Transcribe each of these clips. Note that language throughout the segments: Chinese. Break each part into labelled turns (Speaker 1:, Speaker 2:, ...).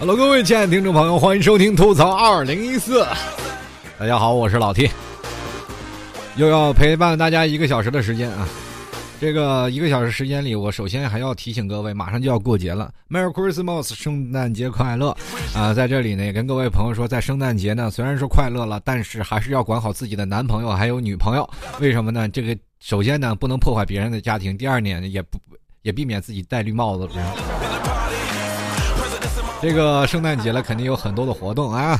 Speaker 1: Hello，各位亲爱的听众朋友，欢迎收听吐槽二零一四。大家好，我是老 T，又要陪伴大家一个小时的时间啊。这个一个小时时间里，我首先还要提醒各位，马上就要过节了，Merry Christmas，圣诞节快乐啊！在这里呢，也跟各位朋友说，在圣诞节呢，虽然说快乐了，但是还是要管好自己的男朋友还有女朋友。为什么呢？这个首先呢，不能破坏别人的家庭；第二呢，也不也避免自己戴绿帽子。这个圣诞节了，肯定有很多的活动啊！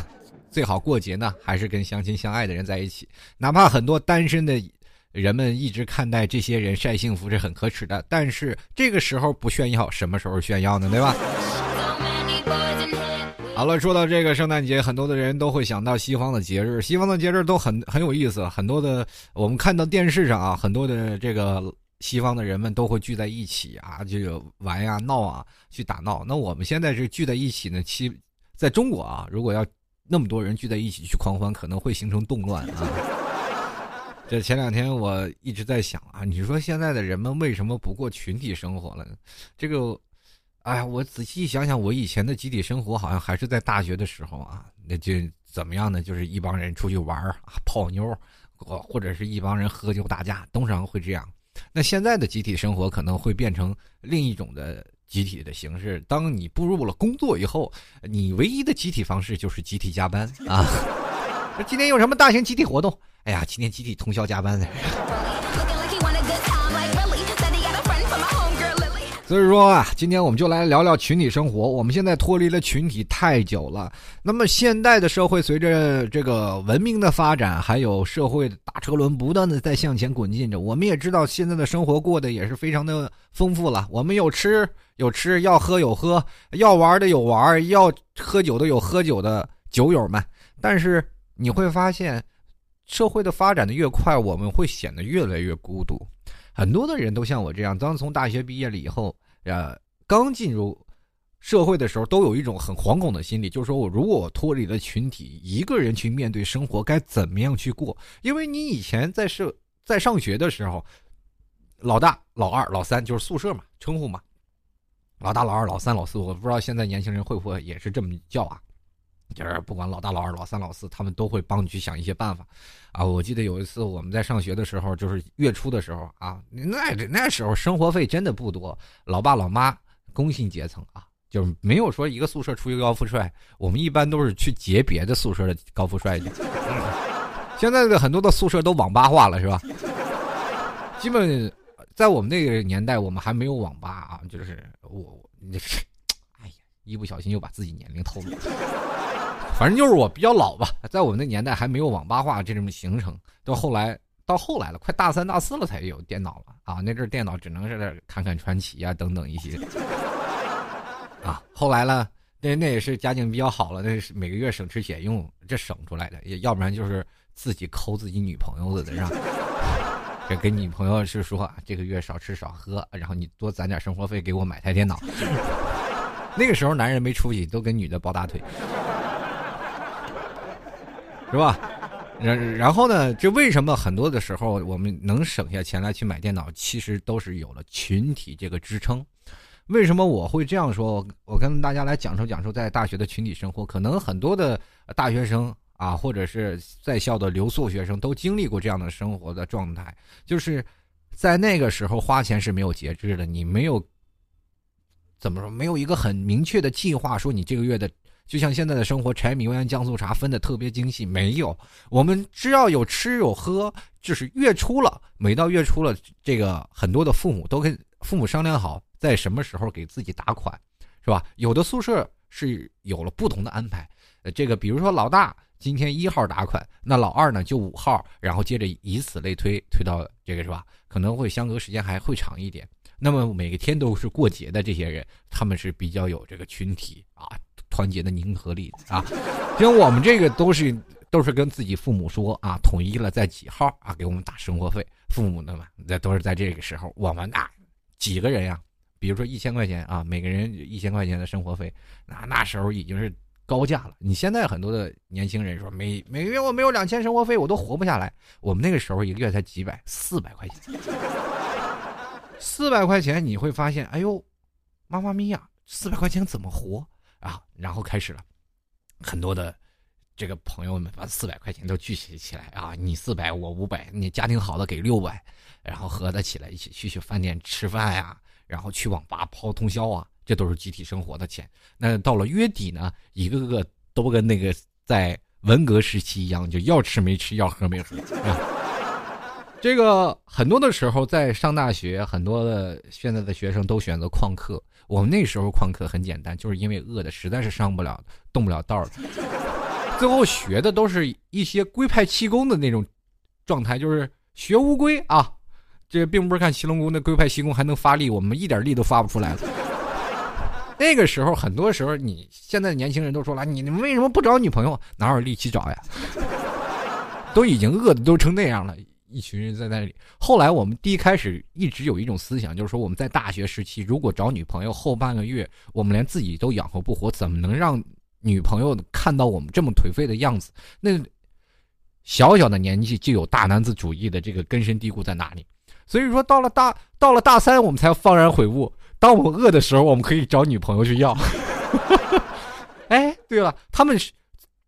Speaker 1: 最好过节呢，还是跟相亲相爱的人在一起。哪怕很多单身的人们一直看待这些人晒幸福是很可耻的，但是这个时候不炫耀，什么时候炫耀呢？对吧？好了，说到这个圣诞节，很多的人都会想到西方的节日，西方的节日都很很有意思。很多的我们看到电视上啊，很多的这个。西方的人们都会聚在一起啊，就玩呀、闹啊，去打闹。那我们现在是聚在一起呢，其在中国啊，如果要那么多人聚在一起去狂欢，可能会形成动乱啊。这前两天我一直在想啊，你说现在的人们为什么不过群体生活了？这个，哎呀，我仔细想想，我以前的集体生活好像还是在大学的时候啊，那就怎么样呢？就是一帮人出去玩啊，泡妞，或或者是一帮人喝酒打架，通常会这样。那现在的集体生活可能会变成另一种的集体的形式。当你步入了工作以后，你唯一的集体方式就是集体加班啊。今天有什么大型集体活动？哎呀，今天集体通宵加班的。所以说啊，今天我们就来聊聊群体生活。我们现在脱离了群体太久了。那么现代的社会随着这个文明的发展，还有社会的大车轮不断的在向前滚进着。我们也知道现在的生活过得也是非常的丰富了。我们有吃有吃，要喝有喝，要玩的有玩，要喝酒的有喝酒的酒友们。但是你会发现，社会的发展的越快，我们会显得越来越孤独。很多的人都像我这样，刚从大学毕业了以后，呃，刚进入社会的时候，都有一种很惶恐的心理，就是说我如果我脱离了群体，一个人去面对生活，该怎么样去过？因为你以前在社在上学的时候，老大、老二、老三就是宿舍嘛，称呼嘛，老大、老二、老三、老四，我不知道现在年轻人会不会也是这么叫啊？就是不管老大、老二、老三、老四，他们都会帮你去想一些办法，啊！我记得有一次我们在上学的时候，就是月初的时候啊，那那时候生活费真的不多，老爸老妈工薪阶层啊，就是没有说一个宿舍出一个高富帅，我们一般都是去劫别的宿舍的高富帅去。现在的很多的宿舍都网吧化了，是吧？基本在我们那个年代，我们还没有网吧啊，就是我，那是，哎呀，一不小心又把自己年龄透露了。反正就是我比较老吧，在我们那年代还没有网吧化这种形成，到后来到后来了，快大三大四了才有电脑了啊！那阵电脑只能是看看传奇啊等等一些啊。后来了，那那也是家境比较好了，那是每个月省吃俭用这省出来的，要不然就是自己抠自己女朋友的，让这跟女朋友是说这个月少吃少喝，然后你多攒点生活费给我买台电脑。那个时候男人没出息，都跟女的抱大腿。是吧？然然后呢？这为什么很多的时候我们能省下钱来去买电脑？其实都是有了群体这个支撑。为什么我会这样说？我跟大家来讲述讲述在大学的群体生活。可能很多的大学生啊，或者是在校的留宿学生都经历过这样的生活的状态，就是在那个时候花钱是没有节制的。你没有怎么说？没有一个很明确的计划，说你这个月的。就像现在的生活，柴米油盐酱醋茶分的特别精细，没有。我们只要有吃有喝，就是月初了，每到月初了，这个很多的父母都跟父母商量好，在什么时候给自己打款，是吧？有的宿舍是有了不同的安排，呃，这个比如说老大今天一号打款，那老二呢就五号，然后接着以此类推，推到这个是吧？可能会相隔时间还会长一点。那么每天都是过节的这些人，他们是比较有这个群体啊。团结的凝合力啊，因为我们这个都是都是跟自己父母说啊，统一了在几号啊给我们打生活费，父母的嘛，那都是在这个时候，我们啊几个人呀，比如说一千块钱啊，每个人一千块钱的生活费，那那时候已经是高价了。你现在很多的年轻人说每每个月我没有两千生活费，我都活不下来。我们那个时候一个月才几百，四百块钱，四百块钱你会发现，哎呦，妈妈咪呀，四百块钱怎么活啊？然后开始了很多的。这个朋友们把四百块钱都聚集起来啊，你四百我五百，你家庭好的给六百，然后合得起来一起去去饭店吃饭呀，然后去网吧泡通宵啊，这都是集体生活的钱。那到了月底呢，一个个都跟那个在文革时期一样，就要吃没吃，要喝没喝。这个很多的时候在上大学，很多的现在的学生都选择旷课。我们那时候旷课很简单，就是因为饿的实在是上不了，动不了道了。最后学的都是一些龟派气功的那种状态，就是学乌龟啊。这并不是看七龙宫的龟派气功还能发力，我们一点力都发不出来了。那个时候，很多时候，你现在的年轻人都说了，你你为什么不找女朋友？哪有力气找呀？都已经饿的都成那样了，一群人在那里。后来我们第一开始一直有一种思想，就是说我们在大学时期如果找女朋友，后半个月我们连自己都养活不活，怎么能让？女朋友看到我们这么颓废的样子，那小小的年纪就有大男子主义的这个根深蒂固在哪里？所以说，到了大到了大三，我们才幡然悔悟。当我们饿的时候，我们可以找女朋友去要。哎，对了，他们是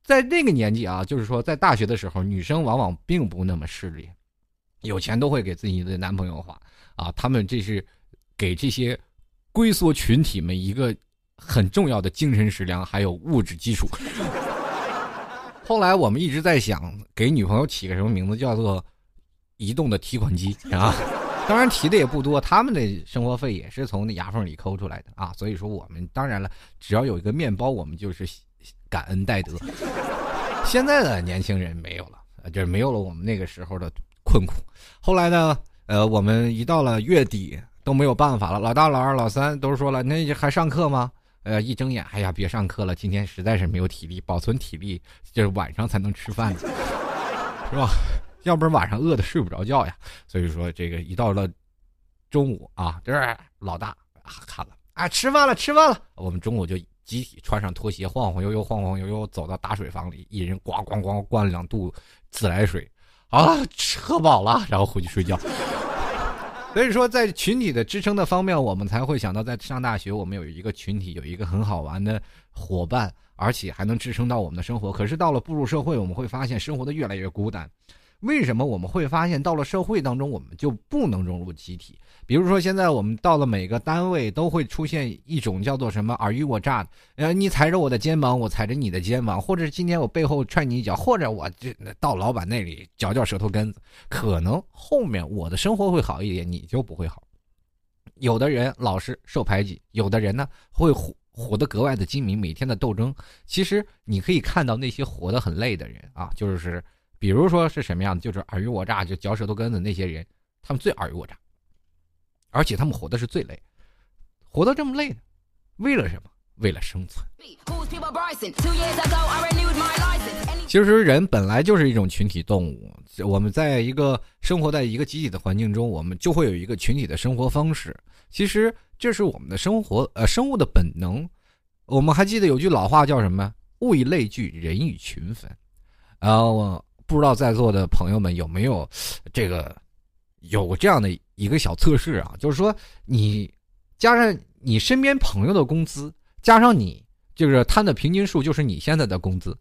Speaker 1: 在那个年纪啊，就是说在大学的时候，女生往往并不那么势利，有钱都会给自己的男朋友花啊。他们这是给这些龟缩群体们一个。很重要的精神食粮，还有物质基础。后来我们一直在想，给女朋友起个什么名字，叫做“移动的提款机”啊。当然提的也不多，他们的生活费也是从那牙缝里抠出来的啊。所以说，我们当然了，只要有一个面包，我们就是感恩戴德。现在的年轻人没有了，就是没有了我们那个时候的困苦。后来呢，呃，我们一到了月底都没有办法了，老大、老二、老三都说了，那还上课吗？呃，一睁眼，哎呀，别上课了，今天实在是没有体力，保存体力就是晚上才能吃饭，是吧？要不然晚上饿的睡不着觉呀。所以说，这个一到了中午啊，这老大啊看了，啊，吃饭了，吃饭了。我们中午就集体穿上拖鞋，晃晃悠悠，晃晃悠悠走到打水房里，一人咣咣咣灌了两肚自来水，啊，喝饱了，然后回去睡觉。所以说，在群体的支撑的方面，我们才会想到，在上大学，我们有一个群体，有一个很好玩的伙伴，而且还能支撑到我们的生活。可是到了步入社会，我们会发现生活的越来越孤单。为什么我们会发现到了社会当中，我们就不能融入集体？比如说，现在我们到了每个单位，都会出现一种叫做什么尔虞我诈的，呃，你踩着我的肩膀，我踩着你的肩膀，或者今天我背后踹你一脚，或者我这到老板那里嚼嚼舌头根子，可能后面我的生活会好一点，你就不会好。有的人老是受排挤，有的人呢会活活得格外的精明，每天的斗争。其实你可以看到那些活得很累的人啊，就是比如说是什么样的，就是尔虞我诈，就嚼舌头根子那些人，他们最尔虞我诈。而且他们活的是最累，活得这么累呢，为了什么？为了生存。其实人本来就是一种群体动物，我们在一个生活在一个集体的环境中，我们就会有一个群体的生活方式。其实这是我们的生活，呃，生物的本能。我们还记得有句老话叫什么？物以类聚，人以群分。啊，我不知道在座的朋友们有没有这个。有这样的一个小测试啊，就是说你加上你身边朋友的工资，加上你就是摊的平均数，就是你现在的工资。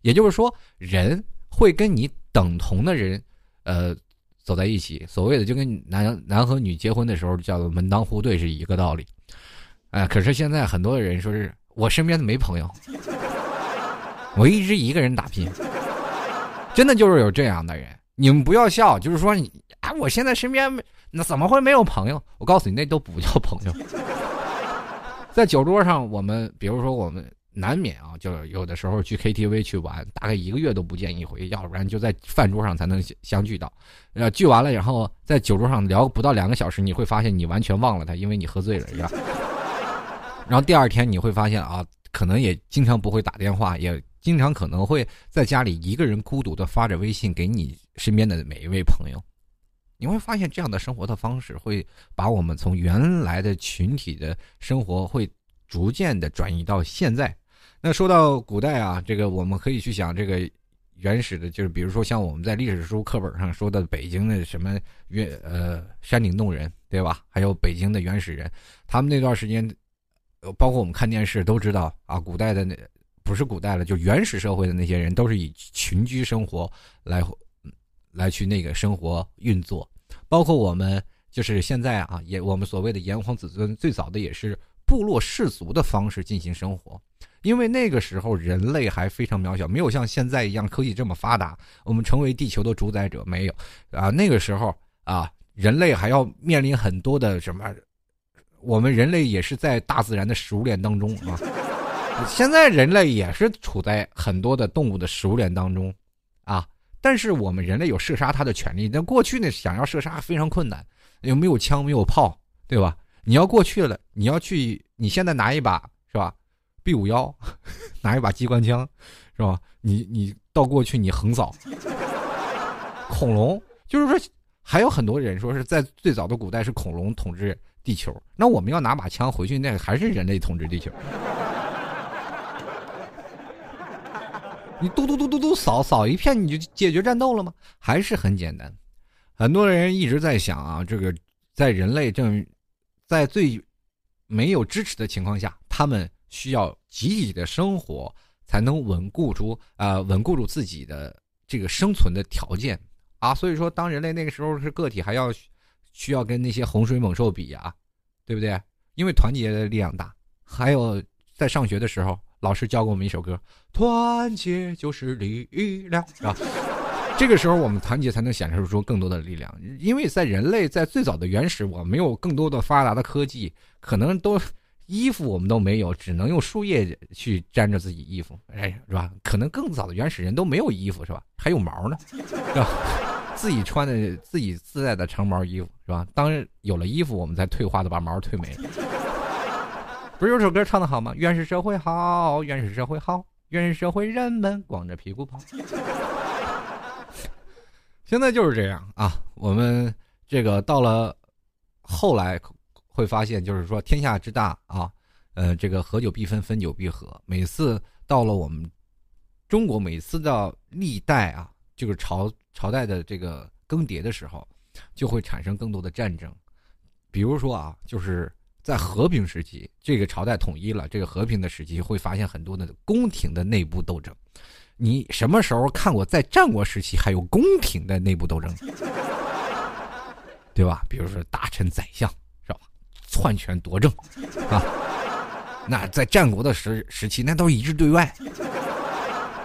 Speaker 1: 也就是说，人会跟你等同的人，呃，走在一起。所谓的就跟男男和女结婚的时候叫做门当户对是一个道理。哎，可是现在很多人说是我身边的没朋友，我一直一个人打拼。真的就是有这样的人，你们不要笑，就是说你。啊！我现在身边那怎么会没有朋友？我告诉你，那都不叫朋友。在酒桌上，我们比如说我们难免啊，就有的时候去 KTV 去玩，大概一个月都不见一回，要不然就在饭桌上才能相聚到。呃，聚完了，然后在酒桌上聊不到两个小时，你会发现你完全忘了他，因为你喝醉了，是吧？然后第二天你会发现啊，可能也经常不会打电话，也经常可能会在家里一个人孤独的发着微信给你身边的每一位朋友。你会发现这样的生活的方式会把我们从原来的群体的生活会逐渐的转移到现在。那说到古代啊，这个我们可以去想这个原始的，就是比如说像我们在历史书课本上说的北京的什么原呃山顶洞人，对吧？还有北京的原始人，他们那段时间，包括我们看电视都知道啊，古代的那不是古代了，就原始社会的那些人都是以群居生活来来去那个生活运作，包括我们就是现在啊，也我们所谓的炎黄子孙，最早的也是部落氏族的方式进行生活。因为那个时候人类还非常渺小，没有像现在一样科技这么发达，我们成为地球的主宰者没有啊。那个时候啊，人类还要面临很多的什么？我们人类也是在大自然的食物链当中啊。现在人类也是处在很多的动物的食物链当中啊。但是我们人类有射杀它的权利，那过去呢，想要射杀非常困难，又没有枪，没有炮，对吧？你要过去了，你要去，你现在拿一把是吧？B 五幺，拿一把机关枪，是吧？你你到过去你横扫恐龙，就是说还有很多人说是在最早的古代是恐龙统治地球，那我们要拿把枪回去，那还是人类统治地球。你嘟嘟嘟嘟嘟扫扫一片，你就解决战斗了吗？还是很简单。很多人一直在想啊，这个在人类正在最没有支持的情况下，他们。需要集体的生活才能稳固住啊，稳固住自己的这个生存的条件啊。所以说，当人类那个时候是个体，还要需要跟那些洪水猛兽比啊，对不对？因为团结的力量大。还有在上学的时候，老师教过我们一首歌：“团结就是力量。”啊，这个时候我们团结才能显示出更多的力量。因为在人类在最早的原始，我们没有更多的发达的科技，可能都。衣服我们都没有，只能用树叶去粘着自己衣服，哎，是吧？可能更早的原始人都没有衣服，是吧？还有毛呢，是吧？自己穿的自己自带的长毛衣服，是吧？当有了衣服，我们才退化的把毛退没了。不是有首歌唱的好吗？原始社会好，原始社会好，原始社会人们光着屁股跑。现在就是这样啊，我们这个到了后来。会发现，就是说天下之大啊，呃，这个合久必分，分久必合。每次到了我们中国，每次到历代啊，这个朝朝代的这个更迭的时候，就会产生更多的战争。比如说啊，就是在和平时期，这个朝代统一了，这个和平的时期，会发现很多的宫廷的内部斗争。你什么时候看过在战国时期还有宫廷的内部斗争？对吧？比如说大臣、宰相。是吧篡权夺政，啊，那在战国的时时期，那都一致对外，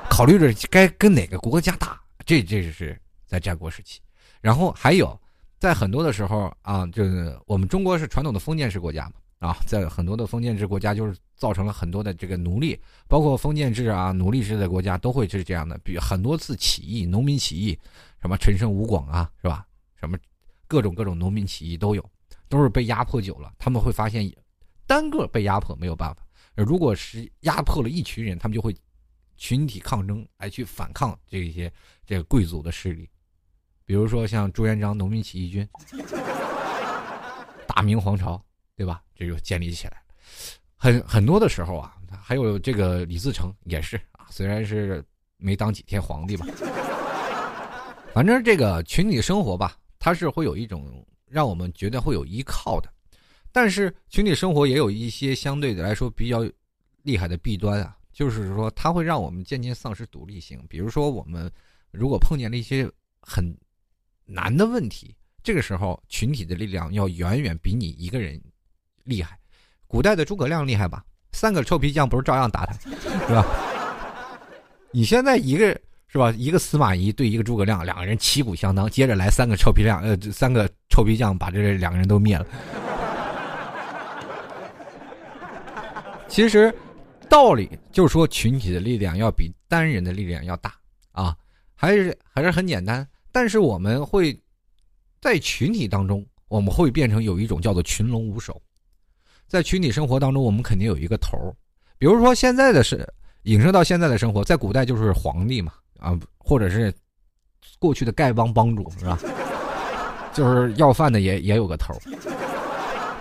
Speaker 1: 考虑着该跟哪个国家打，这这是在战国时期。然后还有，在很多的时候啊，就是我们中国是传统的封建制国家嘛，啊，在很多的封建制国家，就是造成了很多的这个奴隶，包括封建制啊、奴隶制的国家都会是这样的，比很多次起义、农民起义，什么陈胜吴广啊，是吧？什么各种各种农民起义都有。都是被压迫久了，他们会发现，单个被压迫没有办法。如果是压迫了一群人，他们就会群体抗争来去反抗这些这个贵族的势力。比如说像朱元璋农民起义军，大明皇朝，对吧？这就建立起来。很很多的时候啊，还有这个李自成也是啊，虽然是没当几天皇帝吧，反正这个群体生活吧，它是会有一种。让我们觉得会有依靠的，但是群体生活也有一些相对的来说比较厉害的弊端啊，就是说它会让我们渐渐丧失独立性。比如说，我们如果碰见了一些很难的问题，这个时候群体的力量要远远比你一个人厉害。古代的诸葛亮厉害吧？三个臭皮匠不是照样打他，是吧？你现在一个。是吧？一个司马懿对一个诸葛亮，两个人旗鼓相当。接着来三个臭皮匠，呃，三个臭皮匠把这两个人都灭了。其实道理就是说，群体的力量要比单人的力量要大啊，还是还是很简单。但是我们会在群体当中，我们会变成有一种叫做群龙无首。在群体生活当中，我们肯定有一个头儿比如说现在的是引申到现在的生活，在古代就是皇帝嘛。啊，或者是过去的丐帮帮主是吧？就是要饭的也也有个头儿，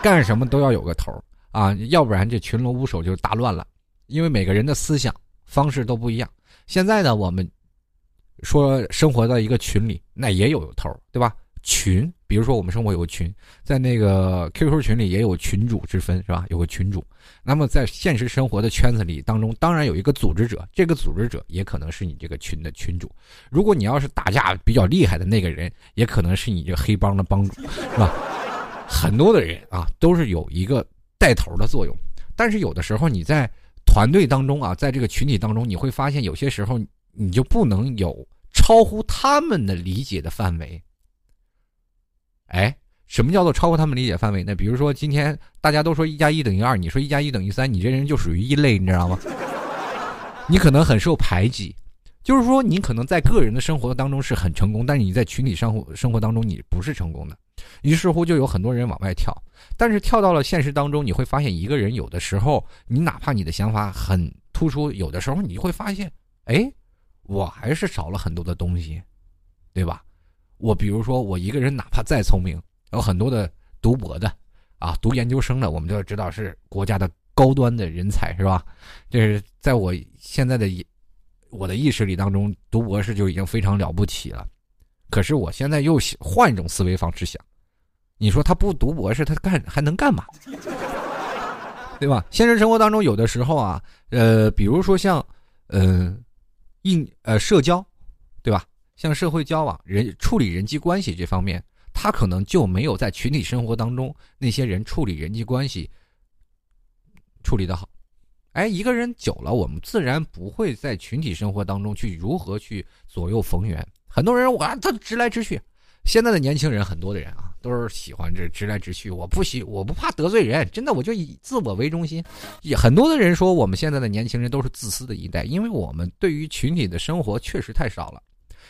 Speaker 1: 干什么都要有个头儿啊，要不然这群龙无首就大乱了。因为每个人的思想方式都不一样。现在呢，我们说生活在一个群里，那也有头，对吧？群，比如说我们生活有个群，在那个 QQ 群里也有群主之分，是吧？有个群主。那么在现实生活的圈子里当中，当然有一个组织者，这个组织者也可能是你这个群的群主。如果你要是打架比较厉害的那个人，也可能是你这黑帮的帮主，是吧？很多的人啊，都是有一个带头的作用。但是有的时候你在团队当中啊，在这个群体当中，你会发现有些时候你就不能有超乎他们的理解的范围。哎，什么叫做超乎他们理解范围呢？比如说，今天大家都说一加一等于二，你说一加一等于三，你这人就属于一类，你知道吗？你可能很受排挤，就是说你可能在个人的生活当中是很成功，但是你在群体生活生活当中你不是成功的，于是乎就有很多人往外跳。但是跳到了现实当中，你会发现一个人有的时候，你哪怕你的想法很突出，有的时候你会发现，哎，我还是少了很多的东西，对吧？我比如说，我一个人哪怕再聪明，有很多的读博的，啊，读研究生的，我们就知道是国家的高端的人才，是吧？这是在我现在的我的意识里当中，读博士就已经非常了不起了。可是我现在又想换一种思维方式想，你说他不读博士，他干还能干嘛？对吧？现实生活当中，有的时候啊，呃，比如说像，嗯，应呃社交，对吧？像社会交往、人处理人际关系这方面，他可能就没有在群体生活当中那些人处理人际关系处理的好。哎，一个人久了，我们自然不会在群体生活当中去如何去左右逢源。很多人我他直来直去，现在的年轻人很多的人啊，都是喜欢这直来直去。我不喜，我不怕得罪人，真的，我就以自我为中心。也很多的人说，我们现在的年轻人都是自私的一代，因为我们对于群体的生活确实太少了。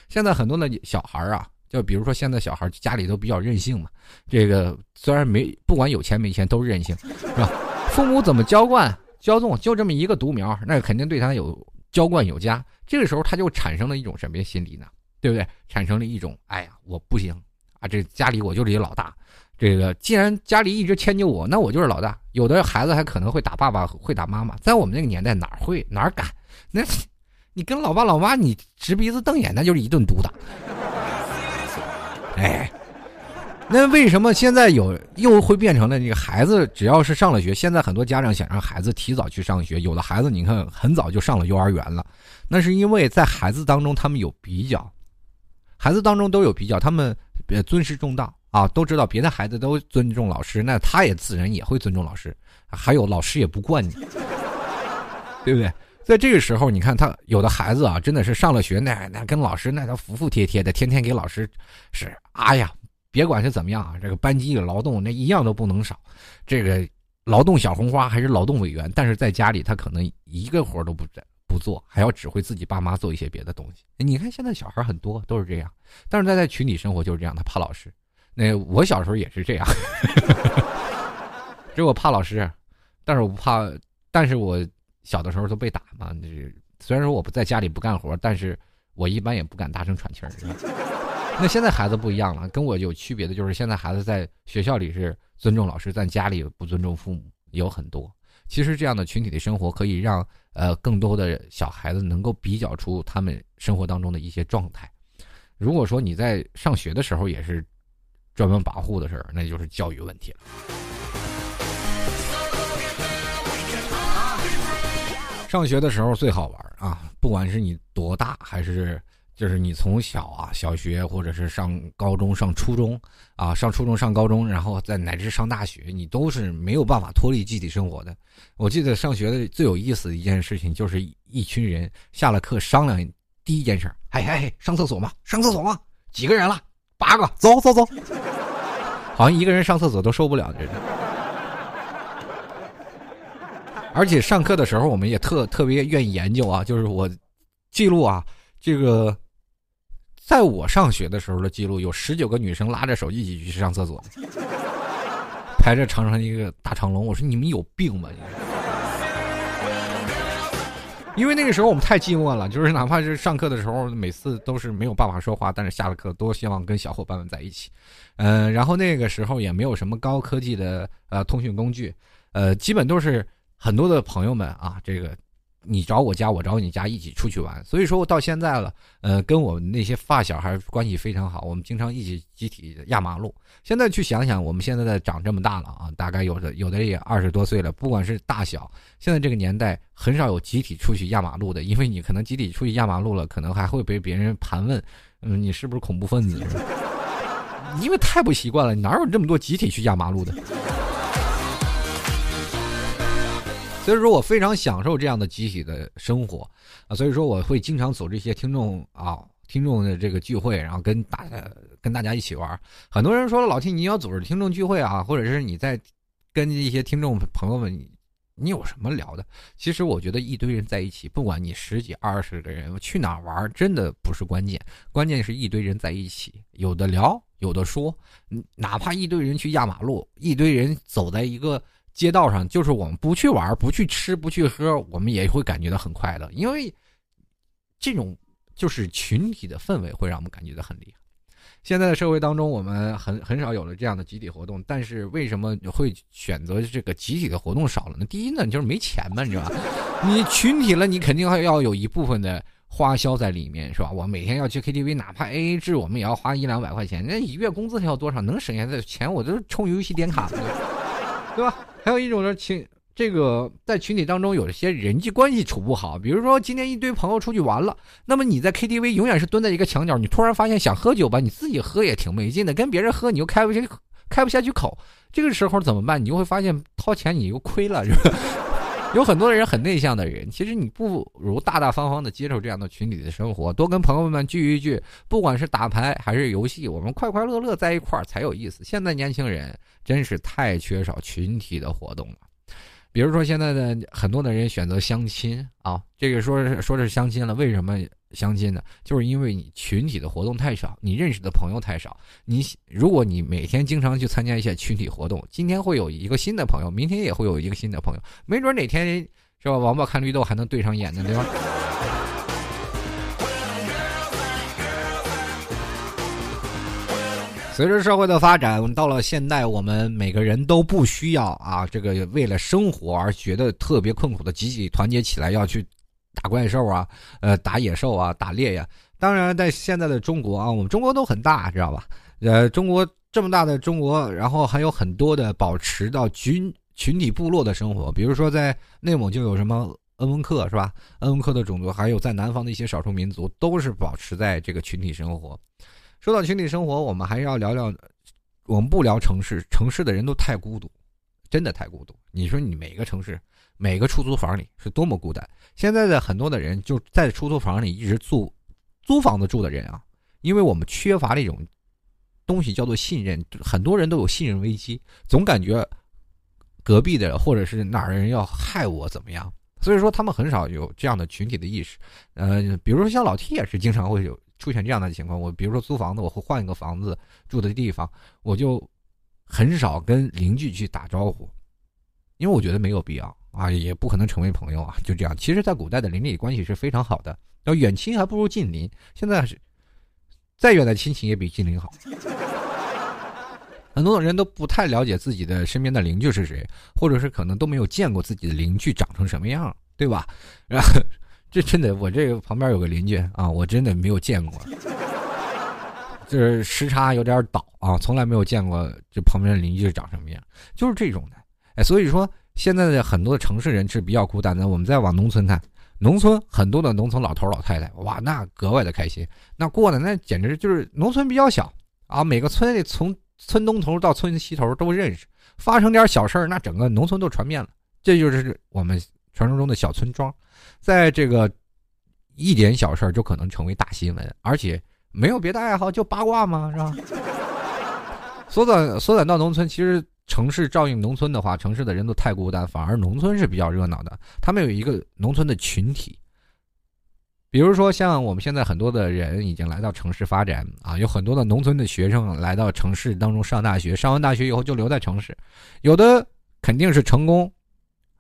Speaker 1: 现在很多的小孩啊，就比如说现在小孩家里都比较任性嘛。这个虽然没不管有钱没钱都任性，是吧？父母怎么娇惯骄纵，就这么一个独苗，那肯定对他有娇惯有加。这个时候他就产生了一种什么心理呢？对不对？产生了一种哎呀，我不行啊！这家里我就是老大。这个既然家里一直迁就我，那我就是老大。有的孩子还可能会打爸爸，会打妈妈。在我们那个年代，哪会哪敢？那。你跟老爸老妈，你直鼻子瞪眼，那就是一顿毒打。哎，那为什么现在有又会变成了那个孩子？只要是上了学，现在很多家长想让孩子提早去上学，有的孩子你看很早就上了幼儿园了，那是因为在孩子当中他们有比较，孩子当中都有比较，他们别尊师重道啊，都知道别的孩子都尊重老师，那他也自然也会尊重老师，还有老师也不惯你，对不对？在这个时候，你看他有的孩子啊，真的是上了学，那那跟老师那他服服帖帖的，天天给老师是哎呀，别管是怎么样啊，这个班级的劳动那一样都不能少，这个劳动小红花还是劳动委员，但是在家里他可能一个活都不不做，还要指挥自己爸妈做一些别的东西。你看现在小孩很多都是这样，但是他在群体生活就是这样，他怕老师。那我小时候也是这样，只我怕老师，但是我不怕，但是我。小的时候都被打嘛，就是虽然说我不在家里不干活，但是我一般也不敢大声喘气儿。那现在孩子不一样了，跟我有区别的就是现在孩子在学校里是尊重老师，在家里不尊重父母，有很多。其实这样的群体的生活可以让呃更多的小孩子能够比较出他们生活当中的一些状态。如果说你在上学的时候也是专门跋扈的事儿，那就是教育问题了。上学的时候最好玩啊！不管是你多大，还是就是你从小啊，小学或者是上高中、上初中啊，上初中、上高中，然后再乃至上大学，你都是没有办法脱离集体生活的。我记得上学的最有意思的一件事情，就是一群人下了课商量第一件事：嘿嘿嘿，上厕所吗？上厕所吗？几个人了？八个，走走走。好像一个人上厕所都受不了，这是。而且上课的时候，我们也特特别愿意研究啊，就是我记录啊，这个在我上学的时候的记录，有十九个女生拉着手一起去上厕所，排着长长一个大长龙。我说你们有病吧？因为那个时候我们太寂寞了，就是哪怕是上课的时候，每次都是没有办法说话，但是下了课都希望跟小伙伴们在一起。嗯，然后那个时候也没有什么高科技的呃通讯工具，呃，基本都是很多的朋友们啊，这个。你找我家，我找你家，一起出去玩。所以说，我到现在了，呃，跟我们那些发小还关系非常好。我们经常一起集体压马路。现在去想想，我们现在在长这么大了啊，大概有的有的也二十多岁了。不管是大小，现在这个年代很少有集体出去压马路的，因为你可能集体出去压马路了，可能还会被别人盘问，嗯，你是不是恐怖分子？因为太不习惯了，哪有这么多集体去压马路的？所以说我非常享受这样的集体的生活啊，所以说我会经常组织一些听众啊，听众的这个聚会，然后跟大家跟大家一起玩。很多人说，老 T 你要组织听众聚会啊，或者是你在跟一些听众朋友们，你有什么聊的？其实我觉得一堆人在一起，不管你十几二十个人去哪玩，真的不是关键，关键是一堆人在一起，有的聊，有的说。哪怕一堆人去压马路，一堆人走在一个。街道上，就是我们不去玩、不去吃、不去喝，我们也会感觉到很快乐，因为这种就是群体的氛围会让我们感觉到很厉害。现在的社会当中，我们很很少有了这样的集体活动，但是为什么会选择这个集体的活动少了呢？第一呢，就是没钱嘛，你知道吧？你群体了，你肯定还要有一部分的花销在里面，是吧？我每天要去 KTV，哪怕 AA 制，我们也要花一两百块钱。那一月工资要多少？能省下的钱，我都充游戏点卡了，对吧？还有一种呢，情这个在群体当中有一些人际关系处不好，比如说今天一堆朋友出去玩了，那么你在 KTV 永远是蹲在一个墙角，你突然发现想喝酒吧，你自己喝也挺没劲的，跟别人喝你又开不下开不下去口，这个时候怎么办？你就会发现掏钱你又亏了，是吧？有很多人很内向的人，其实你不如大大方方的接受这样的群体的生活，多跟朋友们聚一聚，不管是打牌还是游戏，我们快快乐乐在一块儿才有意思。现在年轻人真是太缺少群体的活动了。比如说，现在的很多的人选择相亲啊，这个说是说是相亲了，为什么相亲呢？就是因为你群体的活动太少，你认识的朋友太少。你如果你每天经常去参加一些群体活动，今天会有一个新的朋友，明天也会有一个新的朋友，没准哪天是吧？王八看绿豆还能对上眼呢，对吧？随着社会的发展，到了现代，我们每个人都不需要啊，这个为了生活而觉得特别困苦的集体团结起来要去打怪兽啊，呃，打野兽啊，打猎呀。当然，在现在的中国啊，我们中国都很大，知道吧？呃，中国这么大的中国，然后还有很多的保持到群群体部落的生活，比如说在内蒙就有什么恩温克是吧？恩温克的种族，还有在南方的一些少数民族，都是保持在这个群体生活。说到群体生活，我们还是要聊聊。我们不聊城市，城市的人都太孤独，真的太孤独。你说你每个城市，每个出租房里是多么孤单。现在的很多的人就在出租房里一直租，租房子住的人啊，因为我们缺乏了一种东西叫做信任，很多人都有信任危机，总感觉隔壁的或者是哪儿的人要害我怎么样，所以说他们很少有这样的群体的意识。呃，比如说像老 T 也是经常会有。出现这样的情况，我比如说租房子，我会换一个房子住的地方，我就很少跟邻居去打招呼，因为我觉得没有必要啊，也不可能成为朋友啊，就这样。其实，在古代的邻里关系是非常好的，要远亲还不如近邻。现在是再远的亲戚也比近邻好。很多的人都不太了解自己的身边的邻居是谁，或者是可能都没有见过自己的邻居长成什么样，对吧？然后。这真的，我这个旁边有个邻居啊，我真的没有见过，就是时差有点倒啊，从来没有见过这旁边的邻居长什么样，就是这种的。哎，所以说现在的很多的城市人是比较孤单的。我们再往农村看，农村很多的农村老头老太太，哇，那格外的开心，那过的那简直就是农村比较小啊，每个村里从村东头到村西头都认识，发生点小事那整个农村都传遍了。这就是我们传说中的小村庄。在这个一点小事儿就可能成为大新闻，而且没有别的爱好，就八卦吗？是吧？缩短缩短到农村，其实城市照应农村的话，城市的人都太孤单，反而农村是比较热闹的。他们有一个农村的群体，比如说像我们现在很多的人已经来到城市发展啊，有很多的农村的学生来到城市当中上大学，上完大学以后就留在城市，有的肯定是成功。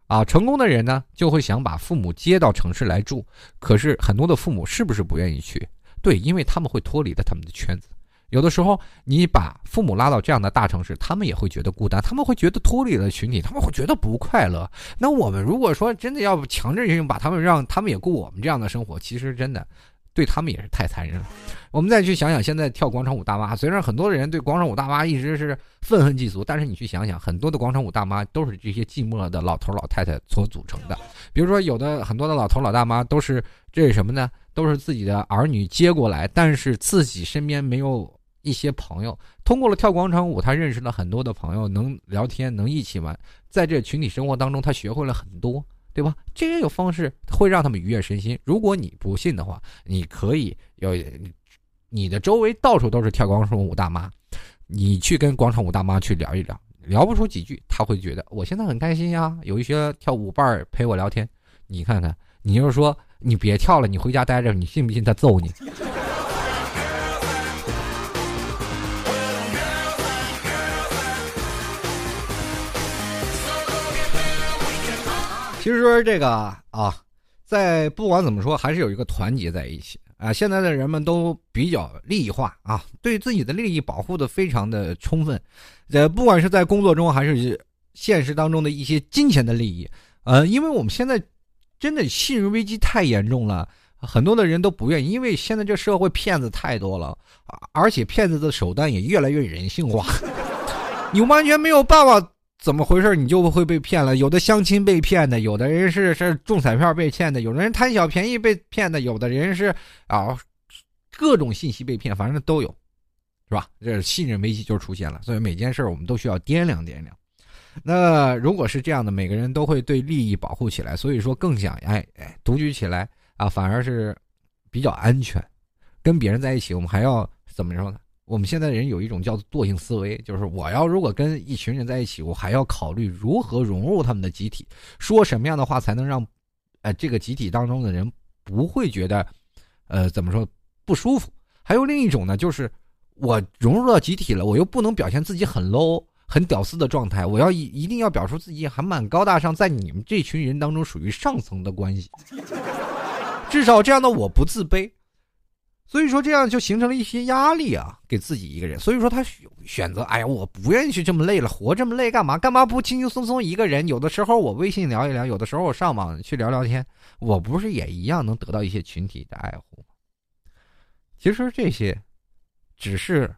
Speaker 1: 啊，成功的人呢，就会想把父母接到城市来住。可是很多的父母是不是不愿意去？对，因为他们会脱离了他们的圈子。有的时候，你把父母拉到这样的大城市，他们也会觉得孤单，他们会觉得脱离了群体，他们会觉得不快乐。那我们如果说真的要强制性把他们让他们也过我们这样的生活，其实真的。对他们也是太残忍了。我们再去想想，现在跳广场舞大妈，虽然很多人对广场舞大妈一直是愤恨嫉俗，但是你去想想，很多的广场舞大妈都是这些寂寞的老头老太太所组成的。比如说，有的很多的老头老大妈都是这是什么呢？都是自己的儿女接过来，但是自己身边没有一些朋友。通过了跳广场舞，他认识了很多的朋友，能聊天，能一起玩，在这群体生活当中，他学会了很多。对吧？这个方式会让他们愉悦身心。如果你不信的话，你可以要你的周围到处都是跳广场舞大妈，你去跟广场舞大妈去聊一聊，聊不出几句，他会觉得我现在很开心呀，有一些跳舞伴儿陪我聊天。你看看，你就是说你别跳了，你回家待着，你信不信他揍你？其实说这个啊，在不管怎么说，还是有一个团结在一起啊。现在的人们都比较利益化啊，对自己的利益保护的非常的充分，呃，不管是在工作中还是现实当中的一些金钱的利益，呃，因为我们现在真的信任危机太严重了，很多的人都不愿意，因为现在这社会骗子太多了，而且骗子的手段也越来越人性化，你完全没有办法。怎么回事？你就会被骗了。有的相亲被骗的，有的人是是中彩票被骗的，有的人贪小便宜被骗的，有的人是啊，各种信息被骗，反正都有，是吧？这信任危机就出现了。所以每件事我们都需要掂量掂量。那如果是这样的，每个人都会对利益保护起来，所以说更想哎哎独居起来啊，反而是比较安全。跟别人在一起，我们还要怎么说呢？我们现在人有一种叫做惰性思维，就是我要如果跟一群人在一起，我还要考虑如何融入他们的集体，说什么样的话才能让，呃，这个集体当中的人不会觉得，呃，怎么说不舒服？还有另一种呢，就是我融入到集体了，我又不能表现自己很 low、很屌丝的状态，我要一一定要表述自己还蛮高大上，在你们这群人当中属于上层的关系，至少这样的我不自卑。所以说，这样就形成了一些压力啊，给自己一个人。所以说，他选择，哎呀，我不愿意去这么累了，活这么累干嘛？干嘛不轻轻松松一个人？有的时候我微信聊一聊，有的时候我上网去聊聊天，我不是也一样能得到一些群体的爱护吗？其实这些，只是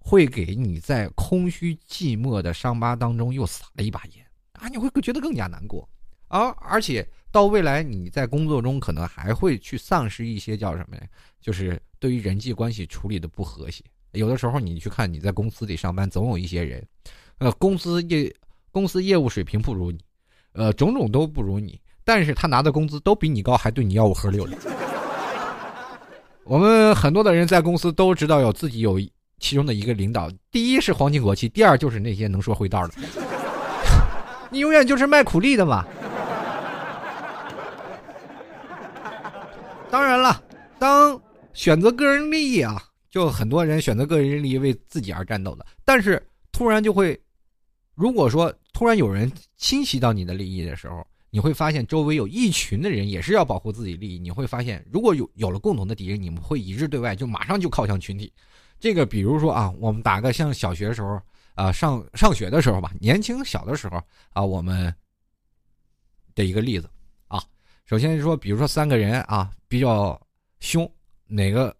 Speaker 1: 会给你在空虚寂寞的伤疤当中又撒了一把盐啊，你会觉得更加难过。而而且到未来，你在工作中可能还会去丧失一些叫什么呀？就是对于人际关系处理的不和谐。有的时候你去看你在公司里上班，总有一些人，呃，公司业公司业务水平不如你，呃，种种都不如你，但是他拿的工资都比你高，还对你吆五喝六的。我们很多的人在公司都知道有自己有其中的一个领导，第一是皇亲国戚，第二就是那些能说会道的。你永远就是卖苦力的嘛。当然了，当选择个人利益啊，就很多人选择个人利益为自己而战斗的。但是突然就会，如果说突然有人侵袭到你的利益的时候，你会发现周围有一群的人也是要保护自己利益。你会发现，如果有有了共同的敌人，你们会一致对外，就马上就靠向群体。这个比如说啊，我们打个像小学的时候啊，上上学的时候吧，年轻小的时候啊，我们的一个例子啊。首先说，比如说三个人啊比较凶，哪个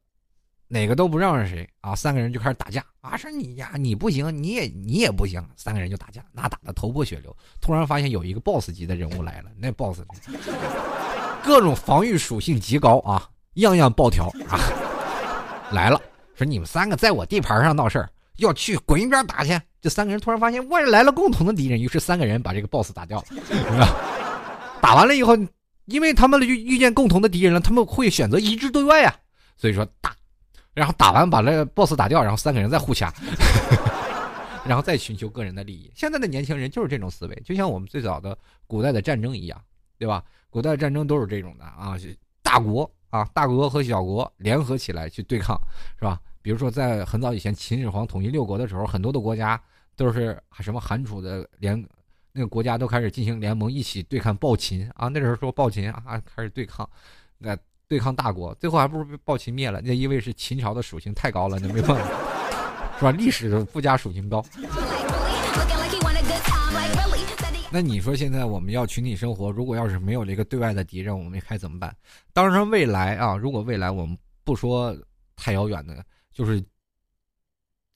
Speaker 1: 哪个都不让着谁啊，三个人就开始打架啊，说你呀你不行，你也你也不行，三个人就打架，那打的头破血流。突然发现有一个 boss 级的人物来了，那 boss 各种防御属性极高啊，样样爆条啊，来了，说你们三个在我地盘上闹事儿，要去滚一边打去。这三个人突然发现，哇，来了共同的敌人，于是三个人把这个 boss 打掉了，打完了以后。因为他们遇遇见共同的敌人了，他们会选择一致对外啊，所以说打，然后打完把那个 boss 打掉，然后三个人再互掐，然后再寻求个人的利益。现在的年轻人就是这种思维，就像我们最早的古代的战争一样，对吧？古代战争都是这种的啊，大国啊，大国和小国联合起来去对抗，是吧？比如说在很早以前秦始皇统一六国的时候，很多的国家都是什么韩楚的联那个国家都开始进行联盟，一起对抗暴秦啊。那时候说暴秦啊，开始对抗，那对抗大国，最后还不如被暴秦灭了。那因为是秦朝的属性太高了，那没办法，是吧？历史的附加属性高。那你说现在我们要群体生活，如果要是没有这个对外的敌人，我们该怎么办？当然，未来啊，如果未来我们不说太遥远的，就是。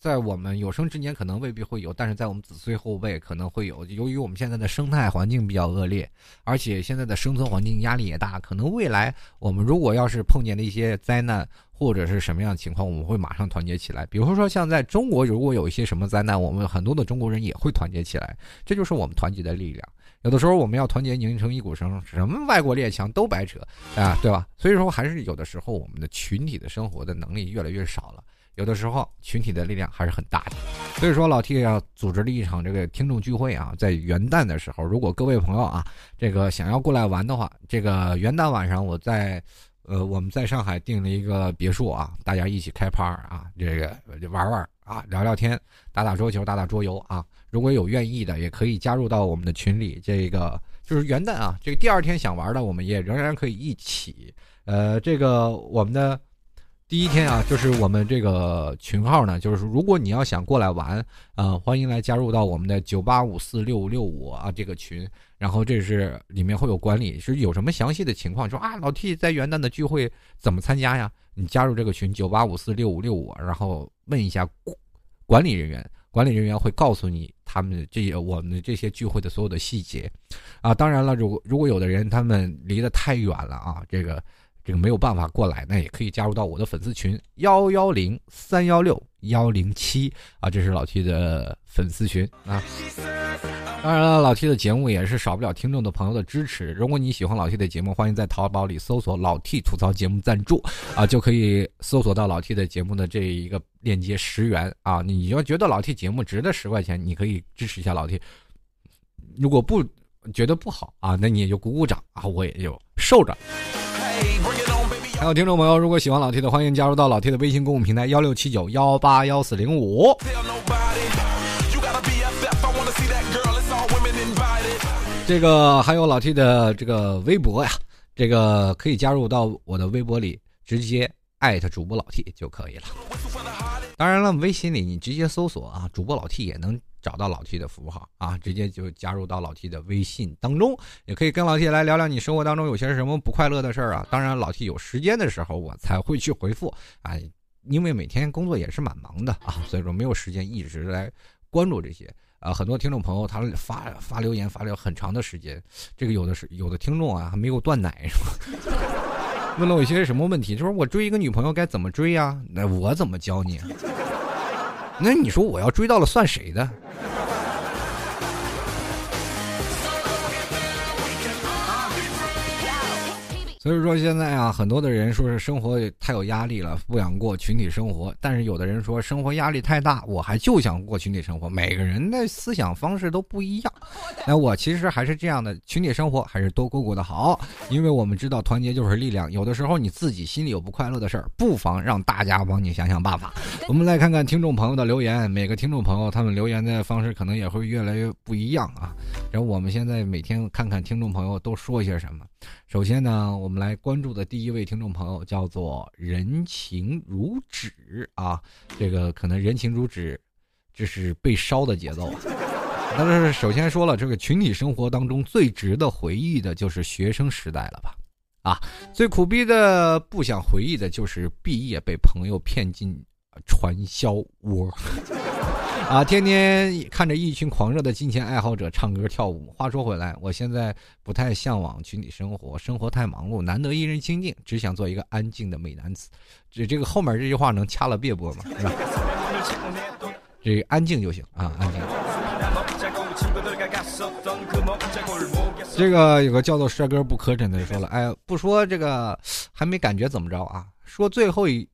Speaker 1: 在我们有生之年可能未必会有，但是在我们子孙后辈可能会有。由于我们现在的生态环境比较恶劣，而且现在的生存环境压力也大，可能未来我们如果要是碰见了一些灾难或者是什么样的情况，我们会马上团结起来。比如说像在中国，如果有一些什么灾难，我们很多的中国人也会团结起来，这就是我们团结的力量。有的时候我们要团结拧成一股绳，什么外国列强都白扯啊，对吧？所以说还是有的时候我们的群体的生活的能力越来越少了。有的时候群体的力量还是很大的，所以说老 T 要组织了一场这个听众聚会啊，在元旦的时候，如果各位朋友啊，这个想要过来玩的话，这个元旦晚上我在，呃，我们在上海订了一个别墅啊，大家一起开趴啊，这个玩玩啊，聊聊天，打打桌球，打打桌游啊，如果有愿意的，也可以加入到我们的群里。这个就是元旦啊，这个第二天想玩的，我们也仍然可以一起。呃，这个我们的。第一天啊，就是我们这个群号呢，就是如果你要想过来玩，啊，欢迎来加入到我们的九八五四六五六五啊这个群。然后这是里面会有管理，是有什么详细的情况，说啊老 T 在元旦的聚会怎么参加呀？你加入这个群九八五四六五六五，然后问一下管理人员，管理人员会告诉你他们这些我们这些聚会的所有的细节。啊，当然了，如果如果有的人他们离得太远了啊，这个。这个没有办法过来，那也可以加入到我的粉丝群幺幺零三幺六幺零七啊，这是老 T 的粉丝群啊。当然了，老 T 的节目也是少不了听众的朋友的支持。如果你喜欢老 T 的节目，欢迎在淘宝里搜索“老 T 吐槽节目赞助”啊，就可以搜索到老 T 的节目的这一个链接十元啊。你要觉得老 T 节目值得十块钱，你可以支持一下老 T。如果不觉得不好啊，那你也就鼓鼓掌啊，我也就受着。还有听众朋友，如果喜欢老 T 的，欢迎加入到老 T 的微信公共平台幺六七九幺八幺四零五。这个还有老 T 的这个微博呀，这个可以加入到我的微博里，直接艾特主播老 T 就可以了。当然了，微信里你直接搜索啊，主播老 T 也能。找到老 T 的服务号啊，直接就加入到老 T 的微信当中，也可以跟老 T 来聊聊你生活当中有些什么不快乐的事儿啊。当然，老 T 有时间的时候我才会去回复啊，因为每天工作也是蛮忙的啊，所以说没有时间一直来关注这些啊。很多听众朋友他发发留言发了很长的时间，这个有的是有的听众啊还没有断奶是吧？问了我一些什么问题，就说我追一个女朋友该怎么追呀？那我怎么教你？那你说我要追到了算谁的？所以说现在啊，很多的人说是生活太有压力了，不想过群体生活。但是有的人说生活压力太大，我还就想过群体生活。每个人的思想方式都不一样。那我其实还是这样的，群体生活还是多过过的好，因为我们知道团结就是力量。有的时候你自己心里有不快乐的事儿，不妨让大家帮你想想办法。我们来看看听众朋友的留言，每个听众朋友他们留言的方式可能也会越来越不一样啊。然后我们现在每天看看听众朋友都说些什么。首先呢，我们我们来关注的第一位听众朋友叫做人情如纸啊，这个可能人情如纸，这是被烧的节奏。但是首先说了，这个群体生活当中最值得回忆的就是学生时代了吧？啊，最苦逼的不想回忆的就是毕业被朋友骗进传销窝。啊，天天看着一群狂热的金钱爱好者唱歌跳舞。话说回来，我现在不太向往群体生活，生活太忙碌，难得一人清静，只想做一个安静的美男子。这这个后面这句话能掐了别播吗？是吧？这安静就行啊，安静。这个有个叫做帅哥不磕碜的说了，哎，不说这个还没感觉怎么着啊？说最后一。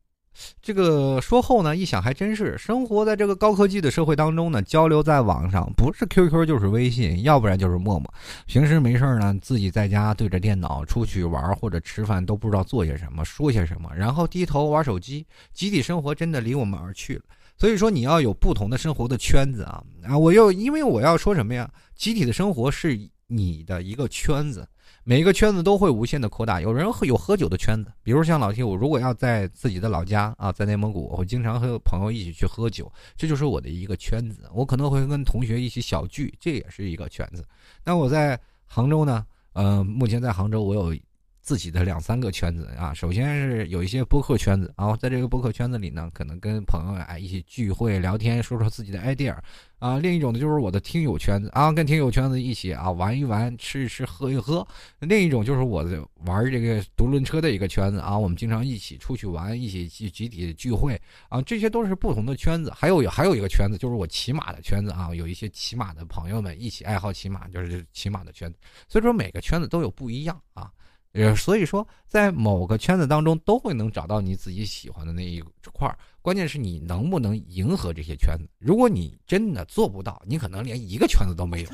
Speaker 1: 这个说后呢，一想还真是，生活在这个高科技的社会当中呢，交流在网上不是 QQ 就是微信，要不然就是陌陌。平时没事呢，自己在家对着电脑，出去玩或者吃饭都不知道做些什么，说些什么，然后低头玩手机。集体生活真的离我们而去了。所以说你要有不同的生活的圈子啊啊！我又因为我要说什么呀？集体的生活是你的一个圈子。每个圈子都会无限的扩大，有人会有喝酒的圈子，比如像老铁我如果要在自己的老家啊，在内蒙古，我会经常和朋友一起去喝酒，这就是我的一个圈子。我可能会跟同学一起小聚，这也是一个圈子。那我在杭州呢，呃，目前在杭州我有。自己的两三个圈子啊，首先是有一些播客圈子啊，在这个播客圈子里呢，可能跟朋友哎一起聚会聊天，说说自己的 idea 啊。另一种呢，就是我的听友圈子啊，跟听友圈子一起啊玩一玩，吃一吃，喝一喝。另一种就是我的玩这个独轮车的一个圈子啊，我们经常一起出去玩，一起去集体聚会啊，这些都是不同的圈子。还有还有一个圈子，就是我骑马的圈子啊，有一些骑马的朋友们一起爱好骑马，就是骑马的圈子。所以说每个圈子都有不一样啊。呃，所以说，在某个圈子当中，都会能找到你自己喜欢的那一块儿。关键是你能不能迎合这些圈子。如果你真的做不到，你可能连一个圈子都没有。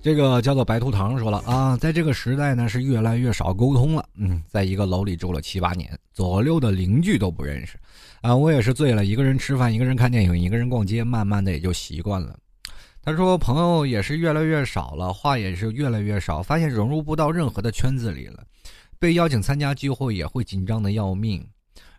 Speaker 1: 这个叫做白兔糖说了啊，在这个时代呢，是越来越少沟通了。嗯，在一个楼里住了七八年，左右的邻居都不认识。啊，我也是醉了，一个人吃饭，一个人看电影，一个人逛街，慢慢的也就习惯了。他说，朋友也是越来越少了，话也是越来越少，发现融入不到任何的圈子里了。被邀请参加聚会也会紧张的要命。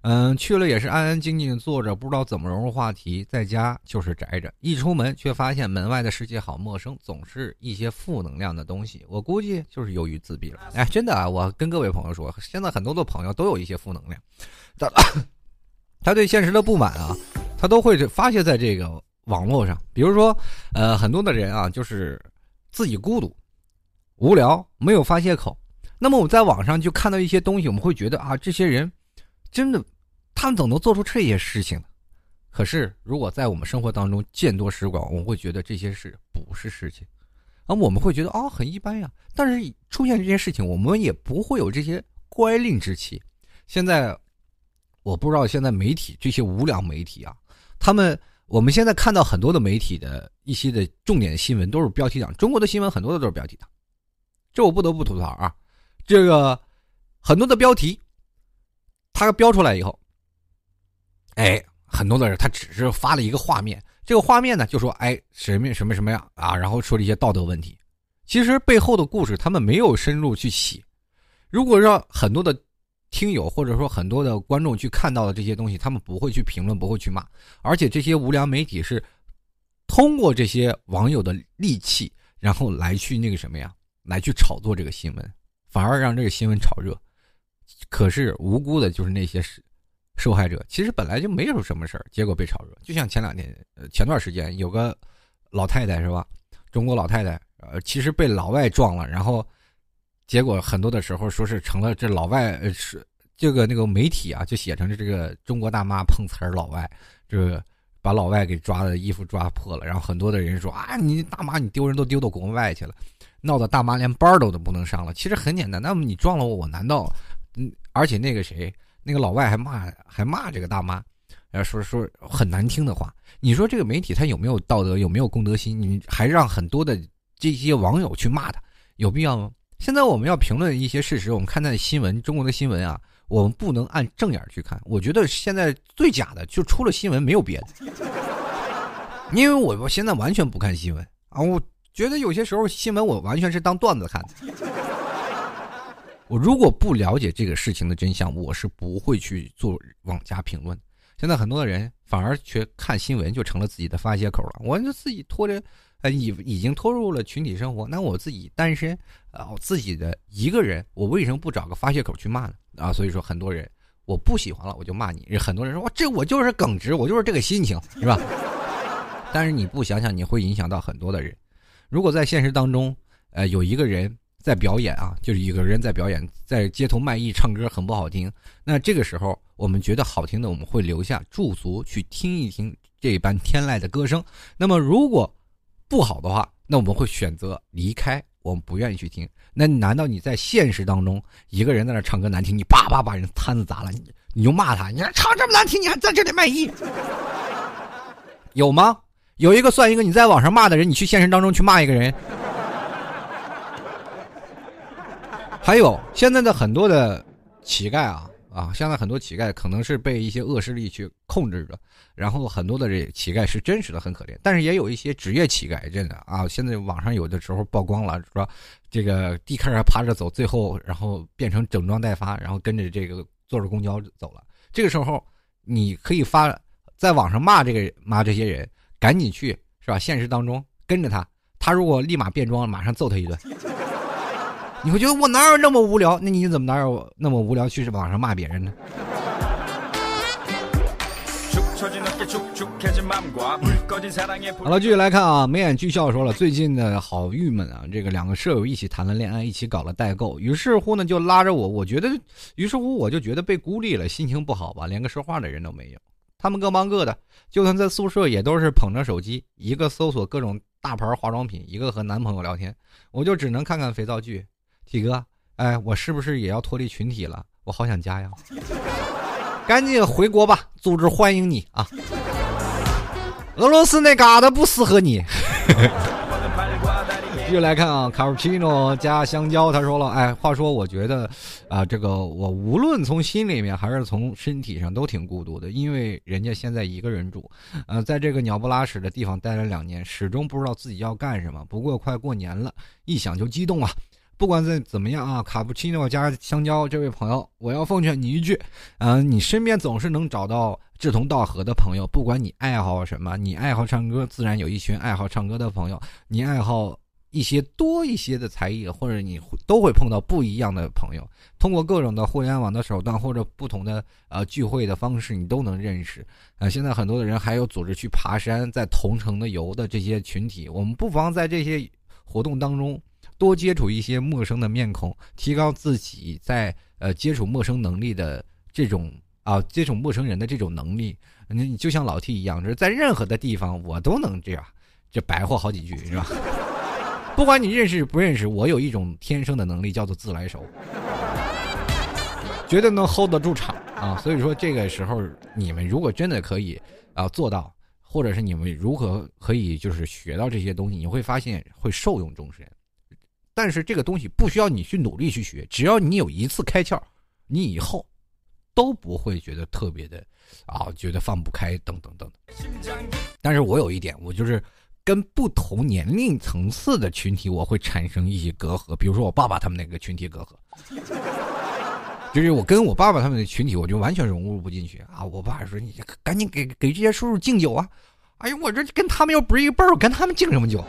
Speaker 1: 嗯，去了也是安安静静坐着，不知道怎么融入话题。在家就是宅着，一出门却发现门外的世界好陌生，总是一些负能量的东西。我估计就是由于自闭了。哎，真的啊，我跟各位朋友说，现在很多的朋友都有一些负能量，他他对现实的不满啊，他都会发泄在这个网络上。比如说，呃，很多的人啊，就是自己孤独、无聊，没有发泄口。那么我在网上就看到一些东西，我们会觉得啊，这些人真的。他们怎么能做出这些事情呢？可是，如果在我们生活当中见多识广，我们会觉得这些事不是事情，而我们会觉得啊很一般呀。但是出现这些事情，我们也不会有这些乖戾之气。现在，我不知道现在媒体这些无良媒体啊，他们我们现在看到很多的媒体的一些的重点新闻都是标题党，中国的新闻很多的都是标题党，这我不得不吐槽啊。这个很多的标题，他标出来以后。哎，很多的人他只是发了一个画面，这个画面呢就说哎什么什么什么样啊，然后说了一些道德问题，其实背后的故事他们没有深入去写。如果让很多的听友或者说很多的观众去看到的这些东西，他们不会去评论，不会去骂，而且这些无良媒体是通过这些网友的戾气，然后来去那个什么呀，来去炒作这个新闻，反而让这个新闻炒热。可是无辜的就是那些是。受害者其实本来就没有什么事儿，结果被炒热。就像前两天，呃，前段时间有个老太太是吧？中国老太太，呃，其实被老外撞了，然后结果很多的时候说是成了这老外，呃，是这个那个媒体啊，就写成这个中国大妈碰瓷儿老外，这把老外给抓的衣服抓破了。然后很多的人说啊，你大妈你丢人都丢到国外去了，闹得大妈连班都都不能上了。其实很简单，那么你撞了我，我难道嗯？而且那个谁？那个老外还骂还骂这个大妈，然后说说很难听的话。你说这个媒体他有没有道德，有没有公德心？你还让很多的这些网友去骂他，有必要吗？现在我们要评论一些事实，我们看待新闻，中国的新闻啊，我们不能按正眼去看。我觉得现在最假的就出了新闻，没有别的。因为我我现在完全不看新闻啊，我觉得有些时候新闻我完全是当段子看的。我如果不了解这个事情的真相，我是不会去做网加评论。现在很多的人反而却看新闻就成了自己的发泄口了。我就自己拖着，呃，已已经拖入了群体生活。那我自己单身，啊，自己的一个人，我为什么不找个发泄口去骂呢？啊，所以说很多人我不喜欢了，我就骂你。很多人说，哇，这我就是耿直，我就是这个心情，是吧？但是你不想想，你会影响到很多的人。如果在现实当中，呃，有一个人。在表演啊，就是一个人在表演，在街头卖艺唱歌很不好听。那这个时候，我们觉得好听的，我们会留下驻足去听一听这般天籁的歌声。那么如果不好的话，那我们会选择离开。我们不愿意去听，那难道你在现实当中一个人在那唱歌难听？你叭叭把人摊子砸了，你你就骂他，你还唱这么难听，你还在这里卖艺。有吗？有一个算一个，你在网上骂的人，你去现实当中去骂一个人。还有现在的很多的乞丐啊。啊，现在很多乞丐可能是被一些恶势力去控制着，然后很多的这乞丐是真实的很可怜，但是也有一些职业乞丐，真的啊，现在网上有的时候曝光了，说这个地开始还爬着走，最后然后变成整装待发，然后跟着这个坐着公交走了。这个时候你可以发在网上骂这个骂这些人，赶紧去是吧？现实当中跟着他，他如果立马变装，马上揍他一顿。你会觉得我哪有那么无聊？那你怎么哪有那么无聊去网上骂别人呢？好了，继续来看啊，眉眼俱笑说了，最近呢好郁闷啊，这个两个舍友一起谈了恋爱，一起搞了代购，于是乎呢就拉着我，我觉得，于是乎我就觉得被孤立了，心情不好吧，连个说话的人都没有。他们各忙各的，就算在宿舍也都是捧着手机，一个搜索各种大牌化妆品，一个和男朋友聊天，我就只能看看肥皂剧。体哥，哎，我是不是也要脱离群体了？我好想家呀！赶紧回国吧，组织欢迎你啊！俄罗斯那嘎达不适合你。继续来看啊，卡布奇诺加香蕉，他说了，哎，话说我觉得啊，这个我无论从心里面还是从身体上都挺孤独的，因为人家现在一个人住，呃，在这个鸟不拉屎的地方待了两年，始终不知道自己要干什么。不过快过年了，一想就激动啊！不管再怎么样啊，卡布奇诺加香蕉这位朋友，我要奉劝你一句，嗯，你身边总是能找到志同道合的朋友。不管你爱好什么，你爱好唱歌，自然有一群爱好唱歌的朋友；你爱好一些多一些的才艺，或者你都会碰到不一样的朋友。通过各种的互联网的手段或者不同的呃聚会的方式，你都能认识。啊，现在很多的人还有组织去爬山，在同城的游的这些群体，我们不妨在这些活动当中。多接触一些陌生的面孔，提高自己在呃接触陌生能力的这种啊接触陌生人的这种能力。你就像老 T 一样，就是在任何的地方我都能这样，这白话好几句是吧？不管你认识不认识，我有一种天生的能力叫做自来熟，绝对能 hold 得住场啊！所以说这个时候你们如果真的可以啊做到，或者是你们如何可以就是学到这些东西，你会发现会受用终身。但是这个东西不需要你去努力去学，只要你有一次开窍，你以后都不会觉得特别的啊，觉得放不开等等等等。但是我有一点，我就是跟不同年龄层次的群体，我会产生一些隔阂。比如说我爸爸他们那个群体隔阂，就是我跟我爸爸他们的群体，我就完全融入不进去啊。我爸说：“你赶紧给给这些叔叔敬酒啊！”哎呀，我这跟他们又不是一个辈儿，我跟他们敬什么酒？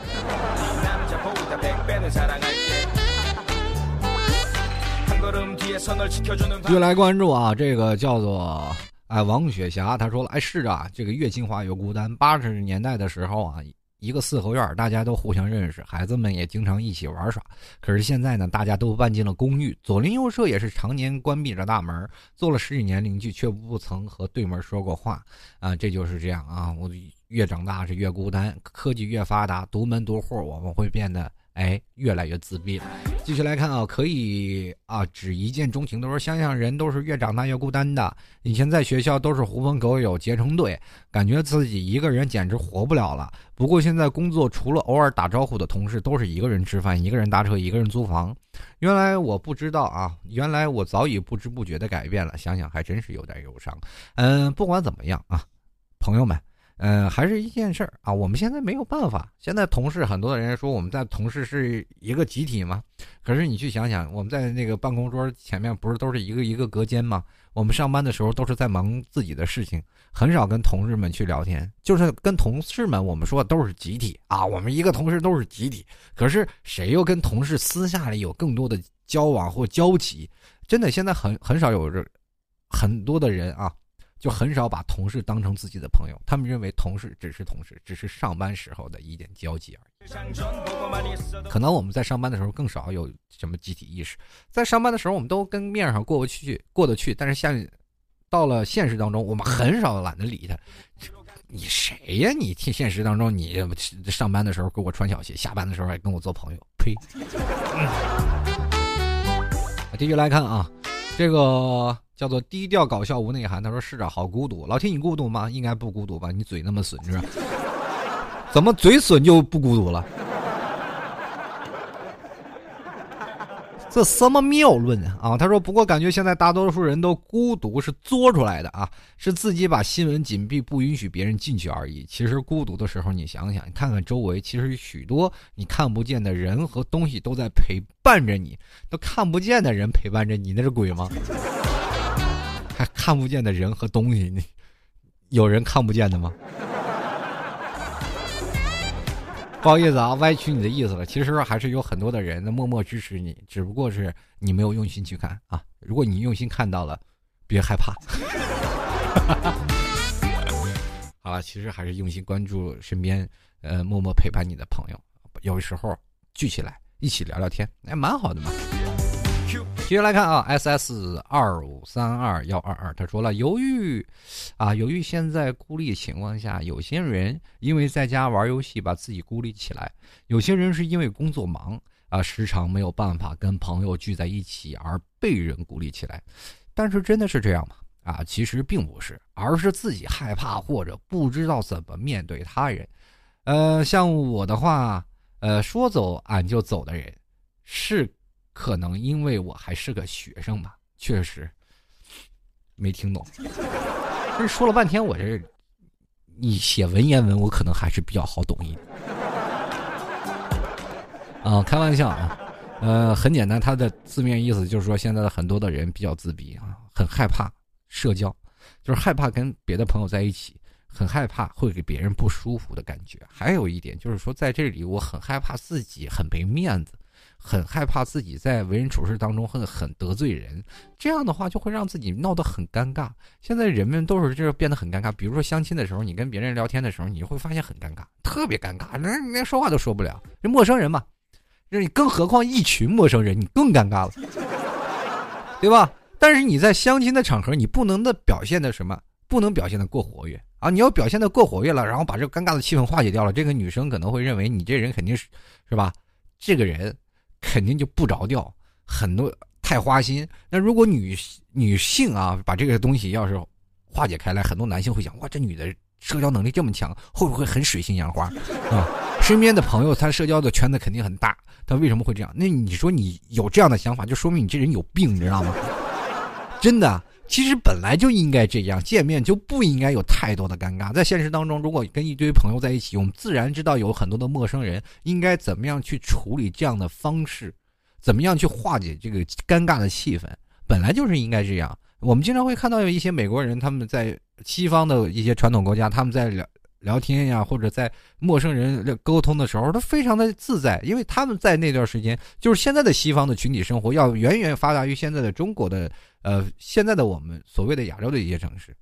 Speaker 1: 又来关注啊，这个叫做哎王雪霞，他说了，哎是啊，这个越金华越孤单。八十年代的时候啊，一个四合院，大家都互相认识，孩子们也经常一起玩耍。可是现在呢，大家都搬进了公寓，左邻右舍也是常年关闭着大门，做了十几年邻居，却不曾和对门说过话啊，这就是这样啊。我越长大是越孤单，科技越发达，独门独户，我们会变得。哎，越来越自闭了。继续来看啊，可以啊，只一见钟情。都说想想人都是越长大越孤单的。以前在学校都是狐朋狗友结成队，感觉自己一个人简直活不了了。不过现在工作除了偶尔打招呼的同事，都是一个人吃饭，一个人搭车，一个人租房。原来我不知道啊，原来我早已不知不觉的改变了。想想还真是有点忧伤。嗯，不管怎么样啊，朋友们。嗯，还是一件事儿啊。我们现在没有办法。现在同事很多的人说我们在同事是一个集体吗？可是你去想想，我们在那个办公桌前面不是都是一个一个隔间吗？我们上班的时候都是在忙自己的事情，很少跟同事们去聊天。就是跟同事们，我们说都是集体啊。我们一个同事都是集体，可是谁又跟同事私下里有更多的交往或交集？真的，现在很很少有这很多的人啊。就很少把同事当成自己的朋友，他们认为同事只是同事，只是上班时候的一点交集而已。可能我们在上班的时候更少有什么集体意识，在上班的时候我们都跟面上过不去，过得去。但是现到了现实当中，我们很少懒得理他。你谁呀？你现现实当中，你上班的时候给我穿小鞋，下班的时候还跟我做朋友？呸！继续来看啊，这个。叫做低调搞笑无内涵。他说：“是啊，好孤独。老铁，你孤独吗？应该不孤独吧？你嘴那么损，是吧？怎么嘴损就不孤独了？这什么谬论啊！他说，不过感觉现在大多数人都孤独是作出来的啊，是自己把新闻紧闭，不允许别人进去而已。其实孤独的时候，你想想，你看看周围，其实许多你看不见的人和东西都在陪伴着你，都看不见的人陪伴着你，那是鬼吗？还看不见的人和东西，你有人看不见的吗？不好意思啊，歪曲你的意思了。其实还是有很多的人在默默支持你，只不过是你没有用心去看啊。如果你用心看到了，别害怕。好了，其实还是用心关注身边，呃，默默陪伴你的朋友。有时候聚起来一起聊聊天，哎，蛮好的嘛。继续来看啊，S S 二五三二幺二二，他说了，由于，啊，由于现在孤立情况下，有些人因为在家玩游戏把自己孤立起来，有些人是因为工作忙啊，时常没有办法跟朋友聚在一起而被人孤立起来。但是真的是这样吗？啊，其实并不是，而是自己害怕或者不知道怎么面对他人。呃，像我的话，呃，说走俺就走的人，是。可能因为我还是个学生吧，确实没听懂。这说了半天，我这你写文言文，我可能还是比较好懂一点。啊，开玩笑啊，呃，很简单，它的字面意思就是说，现在的很多的人比较自闭啊，很害怕社交，就是害怕跟别的朋友在一起，很害怕会给别人不舒服的感觉。还有一点就是说，在这里我很害怕自己很没面子。很害怕自己在为人处事当中很很得罪人，这样的话就会让自己闹得很尴尬。现在人们都是这变得很尴尬。比如说相亲的时候，你跟别人聊天的时候，你就会发现很尴尬，特别尴尬，连连说话都说不了。这陌生人嘛，这你更何况一群陌生人，你更尴尬了，对吧？但是你在相亲的场合，你不能的表现的什么？不能表现的过活跃啊！你要表现的过活跃了，然后把这尴尬的气氛化解掉了，这个女生可能会认为你这人肯定是，是吧？这个人。肯定就不着调，很多太花心。那如果女女性啊，把这个东西要是化解开来，很多男性会想：哇，这女的社交能力这么强，会不会很水性杨花啊？身边的朋友，他社交的圈子肯定很大，他为什么会这样？那你说你有这样的想法，就说明你这人有病，你知道吗？真的。其实本来就应该这样，见面就不应该有太多的尴尬。在现实当中，如果跟一堆朋友在一起，我们自然知道有很多的陌生人应该怎么样去处理这样的方式，怎么样去化解这个尴尬的气氛。本来就是应该这样。我们经常会看到有一些美国人，他们在西方的一些传统国家，他们在聊。聊天呀，或者在陌生人沟通的时候，都非常的自在，因为他们在那段时间，就是现在的西方的群体生活要远远发达于现在的中国的，呃，现在的我们所谓的亚洲的一些城市，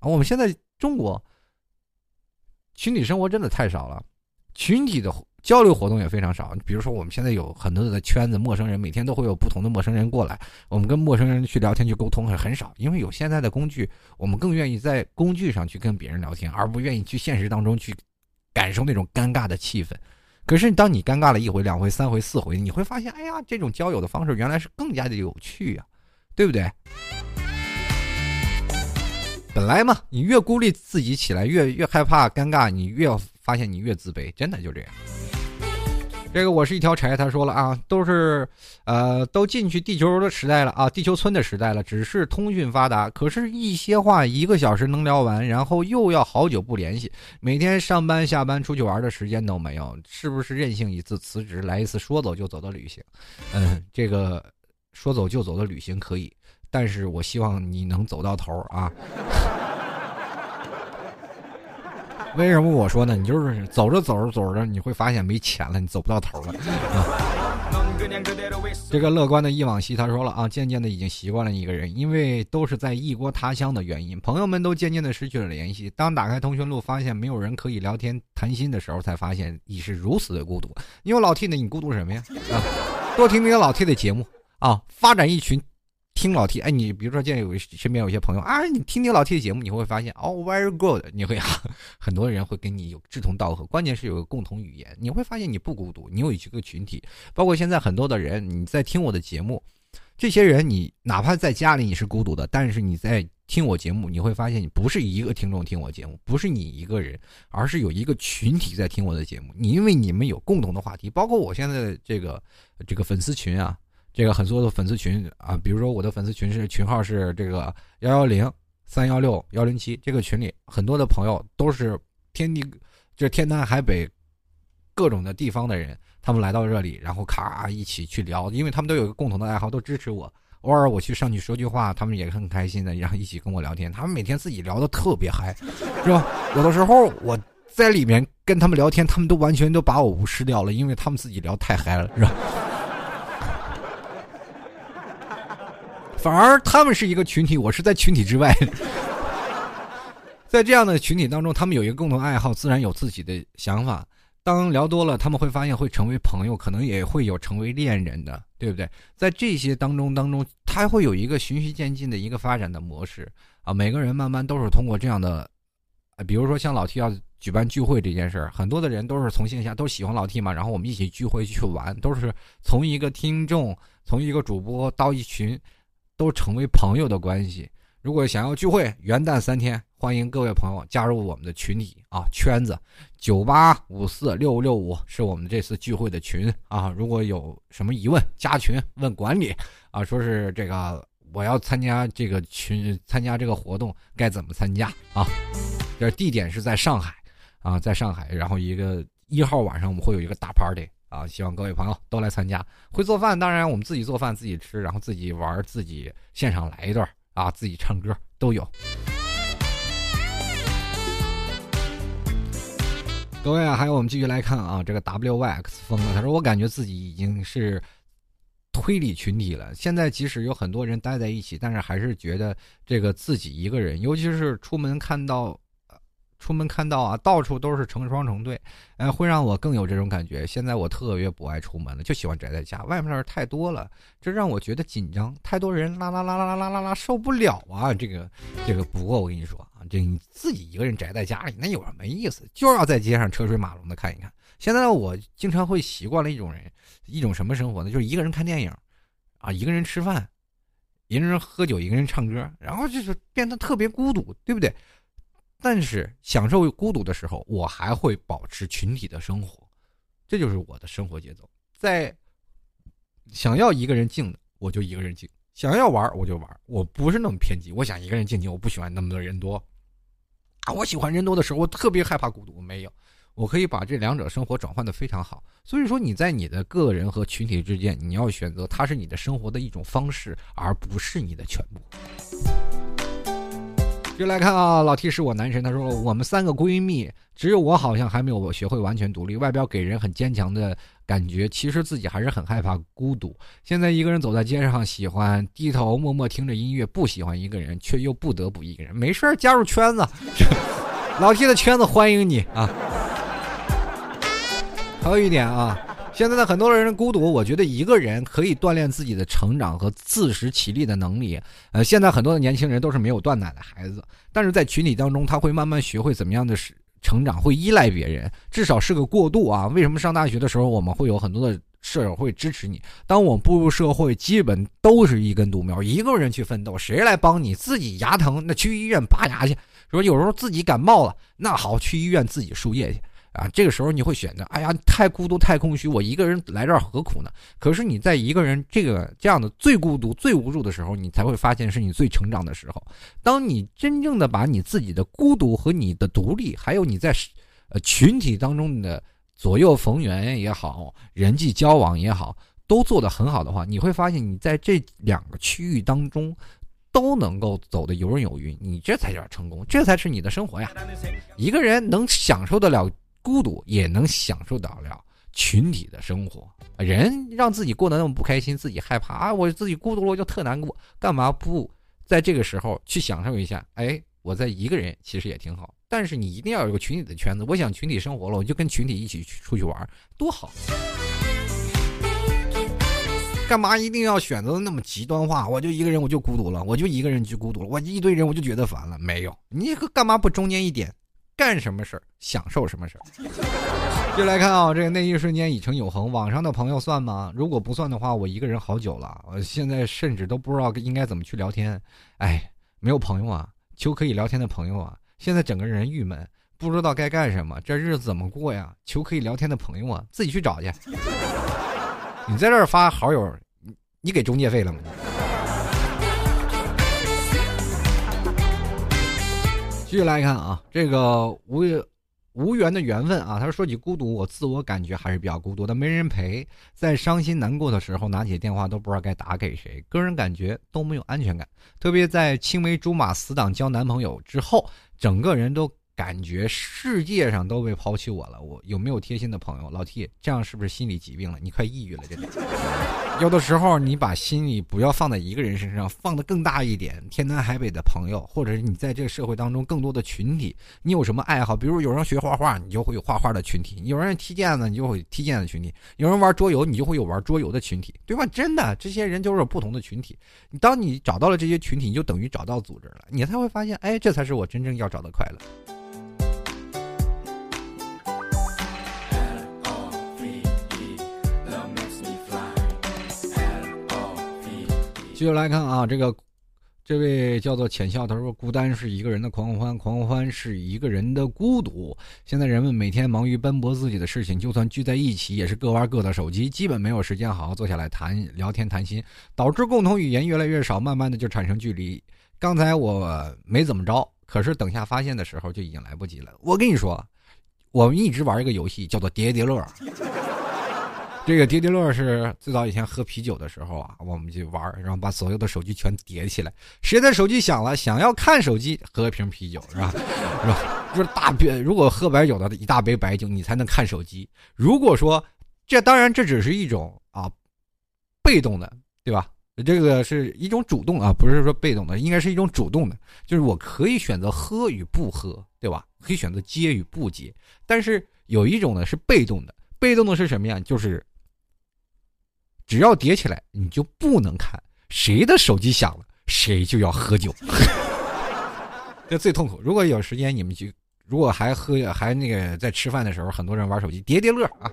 Speaker 1: 啊，我们现在中国群体生活真的太少了，群体的。交流活动也非常少，比如说我们现在有很多的圈子，陌生人每天都会有不同的陌生人过来，我们跟陌生人去聊天去沟通很很少，因为有现在的工具，我们更愿意在工具上去跟别人聊天，而不愿意去现实当中去感受那种尴尬的气氛。可是当你尴尬了一回、两回、三回、四回，你会发现，哎呀，这种交友的方式原来是更加的有趣呀，对不对？本来嘛，你越孤立自己起来，越越害怕尴尬，你越发现你越自卑，真的就这样。这个我是一条柴，他说了啊，都是，呃，都进去地球的时代了啊，地球村的时代了，只是通讯发达，可是，一些话一个小时能聊完，然后又要好久不联系，每天上班下班出去玩的时间都没有，是不是任性一次辞职，来一次说走就走的旅行？嗯，这个说走就走的旅行可以，但是我希望你能走到头啊。为什么我说呢？你就是走着走着走着，你会发现没钱了，你走不到头了。这个乐观的忆往昔，他说了啊，渐渐的已经习惯了一个人，因为都是在异国他乡的原因，朋友们都渐渐的失去了联系。当打开通讯录，发现没有人可以聊天谈心的时候，才发现你是如此的孤独。你有老 T 呢，你孤独什么呀？啊，多听听老 T 的节目啊，发展一群。听老 T，哎，你比如说，见有身边有些朋友啊，你听听老 T 的节目，你会发现哦，very good，你会啊 很多人会跟你有志同道合，关键是有个共同语言，你会发现你不孤独，你有一个群体，包括现在很多的人你在听我的节目，这些人你哪怕在家里你是孤独的，但是你在听我节目，你会发现你不是一个听众听我节目，不是你一个人，而是有一个群体在听我的节目，你因为你们有共同的话题，包括我现在的这个这个粉丝群啊。这个很多的粉丝群啊，比如说我的粉丝群是群号是这个幺幺零三幺六幺零七，这个群里很多的朋友都是天地，就是天南海北各种的地方的人，他们来到这里，然后咔一起去聊，因为他们都有一个共同的爱好，都支持我。偶尔我去上去说句话，他们也很开心的，然后一起跟我聊天。他们每天自己聊的特别嗨，是吧？有的时候我在里面跟他们聊天，他们都完全都把我无视掉了，因为他们自己聊太嗨了，是吧？反而他们是一个群体，我是在群体之外。在这样的群体当中，他们有一个共同爱好，自然有自己的想法。当聊多了，他们会发现会成为朋友，可能也会有成为恋人的，对不对？在这些当中当中，他会有一个循序渐进的一个发展的模式啊。每个人慢慢都是通过这样的，比如说像老 T 要举办聚会这件事儿，很多的人都是从线下都喜欢老 T 嘛，然后我们一起聚会去玩，都是从一个听众，从一个主播到一群，都成为朋友的关系。如果想要聚会，元旦三天，欢迎各位朋友加入我们的群体啊圈子，九八五四六五六五是我们这次聚会的群啊。如果有什么疑问，加群问管理啊，说是这个我要参加这个群，参加这个活动该怎么参加啊？这地点是在上海啊，在上海，然后一个一号晚上我们会有一个大 party 啊，希望各位朋友都来参加。会做饭，当然我们自己做饭自己吃，然后自己玩，自己现场来一段。啊，自己唱歌都有。各位啊，还有我们继续来看啊，这个 W Y X 疯了。他说：“我感觉自己已经是推理群体了。现在即使有很多人待在一起，但是还是觉得这个自己一个人，尤其是出门看到。”出门看到啊，到处都是成双成对，哎，会让我更有这种感觉。现在我特别不爱出门了，就喜欢宅在家。外面的人太多了，这让我觉得紧张。太多人啦啦啦啦啦啦啦，受不了啊！这个，这个。不过我跟你说啊，这你自己一个人宅在家里，那有什么意思？就要在街上车水马龙的看一看。现在我经常会习惯了一种人，一种什么生活呢？就是一个人看电影，啊，一个人吃饭，一个人喝酒，一个人唱歌，然后就是变得特别孤独，对不对？但是享受孤独的时候，我还会保持群体的生活，这就是我的生活节奏。在想要一个人静的，我就一个人静；想要玩，我就玩。我不是那么偏激，我想一个人静静，我不喜欢那么多人多。啊，我喜欢人多的时候，我特别害怕孤独。没有，我可以把这两者生活转换的非常好。所以说，你在你的个人和群体之间，你要选择它是你的生活的一种方式，而不是你的全部。就来看啊，老 T 是我男神。他说我们三个闺蜜，只有我好像还没有学会完全独立。外表给人很坚强的感觉，其实自己还是很害怕孤独。现在一个人走在街上，喜欢低头默默听着音乐，不喜欢一个人，却又不得不一个人。没事加入圈子，老 T 的圈子欢迎你啊。还有一点啊。现在的很多人孤独，我觉得一个人可以锻炼自己的成长和自食其力的能力。呃，现在很多的年轻人都是没有断奶的孩子，但是在群体当中，他会慢慢学会怎么样的是成长，会依赖别人，至少是个过渡啊。为什么上大学的时候我们会有很多的舍友会支持你？当我步入社会，基本都是一根独苗，一个人去奋斗，谁来帮你？自己牙疼，那去医院拔牙去；说有时候自己感冒了，那好，去医院自己输液去。啊，这个时候你会选择，哎呀，太孤独，太空虚，我一个人来这儿何苦呢？可是你在一个人这个这样的最孤独、最无助的时候，你才会发现是你最成长的时候。当你真正的把你自己的孤独和你的独立，还有你在呃群体当中的左右逢源也好，人际交往也好，都做得很好的话，你会发现你在这两个区域当中都能够走得游刃有余，你这才叫成功，这才是你的生活呀。一个人能享受得了。孤独也能享受到了群体的生活，人让自己过得那么不开心，自己害怕啊！我自己孤独了，我就特难过。干嘛不在这个时候去享受一下？哎，我在一个人其实也挺好。但是你一定要有个群体的圈子。我想群体生活了，我就跟群体一起去出去玩，多好！干嘛一定要选择那么极端化？我就一个人我就孤独了，我就一个人就孤独了，我一堆人我就觉得烦了。没有，你干嘛不中间一点？干什么事儿，享受什么事儿。就来看啊，这个那一瞬间已成永恒。网上的朋友算吗？如果不算的话，我一个人好久了。我现在甚至都不知道应该怎么去聊天。哎，没有朋友啊，求可以聊天的朋友啊。现在整个人郁闷，不知道该干什么，这日子怎么过呀？求可以聊天的朋友啊，自己去找去。你在这儿发好友，你给中介费了吗？继续来看啊，这个无缘无缘的缘分啊，他说起孤独，我自我感觉还是比较孤独的，没人陪，在伤心难过的时候，拿起电话都不知道该打给谁，个人感觉都没有安全感，特别在青梅竹马、死党交男朋友之后，整个人都。感觉世界上都被抛弃我了，我有没有贴心的朋友？老 T，这样是不是心理疾病了？你快抑郁了，真的。有的时候你把心里不要放在一个人身上，放的更大一点，天南海北的朋友，或者是你在这个社会当中更多的群体。你有什么爱好？比如有人学画画，你就会有画画的群体；有人踢毽子，你就会踢毽子群体；有人玩桌游，你就会有玩桌游的群体，对吧？真的，这些人就是有不同的群体。你当你找到了这些群体，你就等于找到组织了，你才会发现，哎，这才是我真正要找的快乐。继续来看啊，这个这位叫做浅笑，他说：“孤单是一个人的狂欢，狂欢是一个人的孤独。现在人们每天忙于奔波自己的事情，就算聚在一起，也是各玩各的手机，基本没有时间好好坐下来谈聊天谈心，导致共同语言越来越少，慢慢的就产生距离。刚才我没怎么着，可是等下发现的时候就已经来不及了。我跟你说，我们一直玩一个游戏，叫做叠叠乐。”这个叠叠乐是最早以前喝啤酒的时候啊，我们去玩，然后把所有的手机全叠起来，谁的手机响了，想要看手机，喝一瓶啤酒是吧？是吧？就是大杯，如果喝白酒的一大杯白酒，你才能看手机。如果说这当然这只是一种啊被动的，对吧？这个是一种主动啊，不是说被动的，应该是一种主动的，就是我可以选择喝与不喝，对吧？可以选择接与不接。但是有一种呢是被动的，被动的是什么呀？就是。只要叠起来，你就不能看谁的手机响了，谁就要喝酒，这最痛苦。如果有时间，你们就如果还喝还那个在吃饭的时候，很多人玩手机，叠叠乐啊。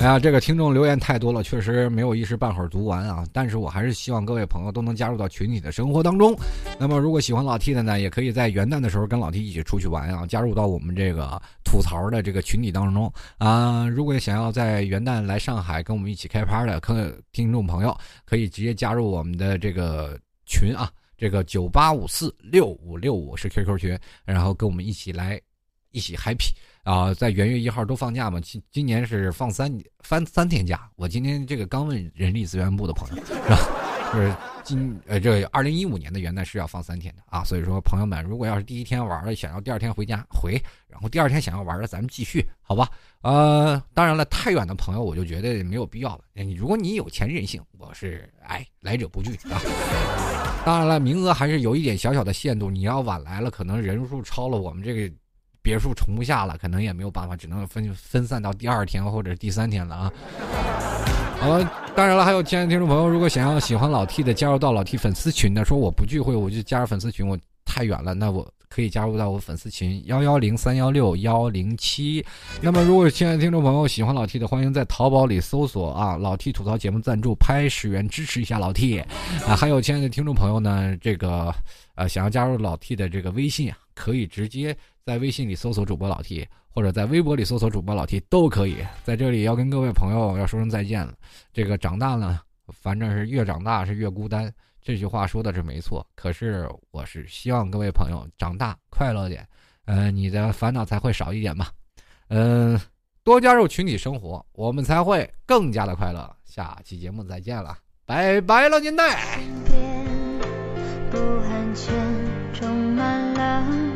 Speaker 1: 哎呀，这个听众留言太多了，确实没有一时半会儿读完啊。但是我还是希望各位朋友都能加入到群体的生活当中。那么，如果喜欢老 T 的呢，也可以在元旦的时候跟老 T 一起出去玩啊，加入到我们这个吐槽的这个群体当中啊。如果想要在元旦来上海跟我们一起开趴的客听众朋友，可以直接加入我们的这个群啊，这个九八五四六五六五是 QQ 群，然后跟我们一起来一起 happy。啊，在元月一号都放假嘛？今今年是放三翻三天假。我今天这个刚问人力资源部的朋友，是吧？就是今呃，这二零一五年的元旦是要放三天的啊。所以说，朋友们，如果要是第一天玩了，想要第二天回家回，然后第二天想要玩了，咱们继续，好吧？呃，当然了，太远的朋友我就觉得没有必要了。你如果你有钱任性，我是哎来者不拒啊。当然了，名额还是有一点小小的限度，你要晚来了，可能人数超了我们这个。别墅重不下了，可能也没有办法，只能分分散到第二天或者第三天了啊。好了，当然了，还有亲爱的听众朋友，如果想要喜欢老 T 的，加入到老 T 粉丝群的，说我不聚会，我就加入粉丝群，我太远了，那我可以加入到我粉丝群幺幺零三幺六幺零七。那么，如果亲爱的听众朋友喜欢老 T 的，欢迎在淘宝里搜索啊，老 T 吐槽节目赞助，拍十元支持一下老 T 啊。还有亲爱的听众朋友呢，这个呃，想要加入老 T 的这个微信啊，可以直接。在微信里搜索主播老 T，或者在微博里搜索主播老 T 都可以。在这里要跟各位朋友要说声再见了。这个长大了，反正是越长大是越孤单。这句话说的是没错，可是我是希望各位朋友长大快乐点，呃，你的烦恼才会少一点嘛。嗯，多加入群体生活，我们才会更加的快乐。下期节目再见了，拜拜了，您不
Speaker 2: 安全，充满了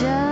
Speaker 2: 看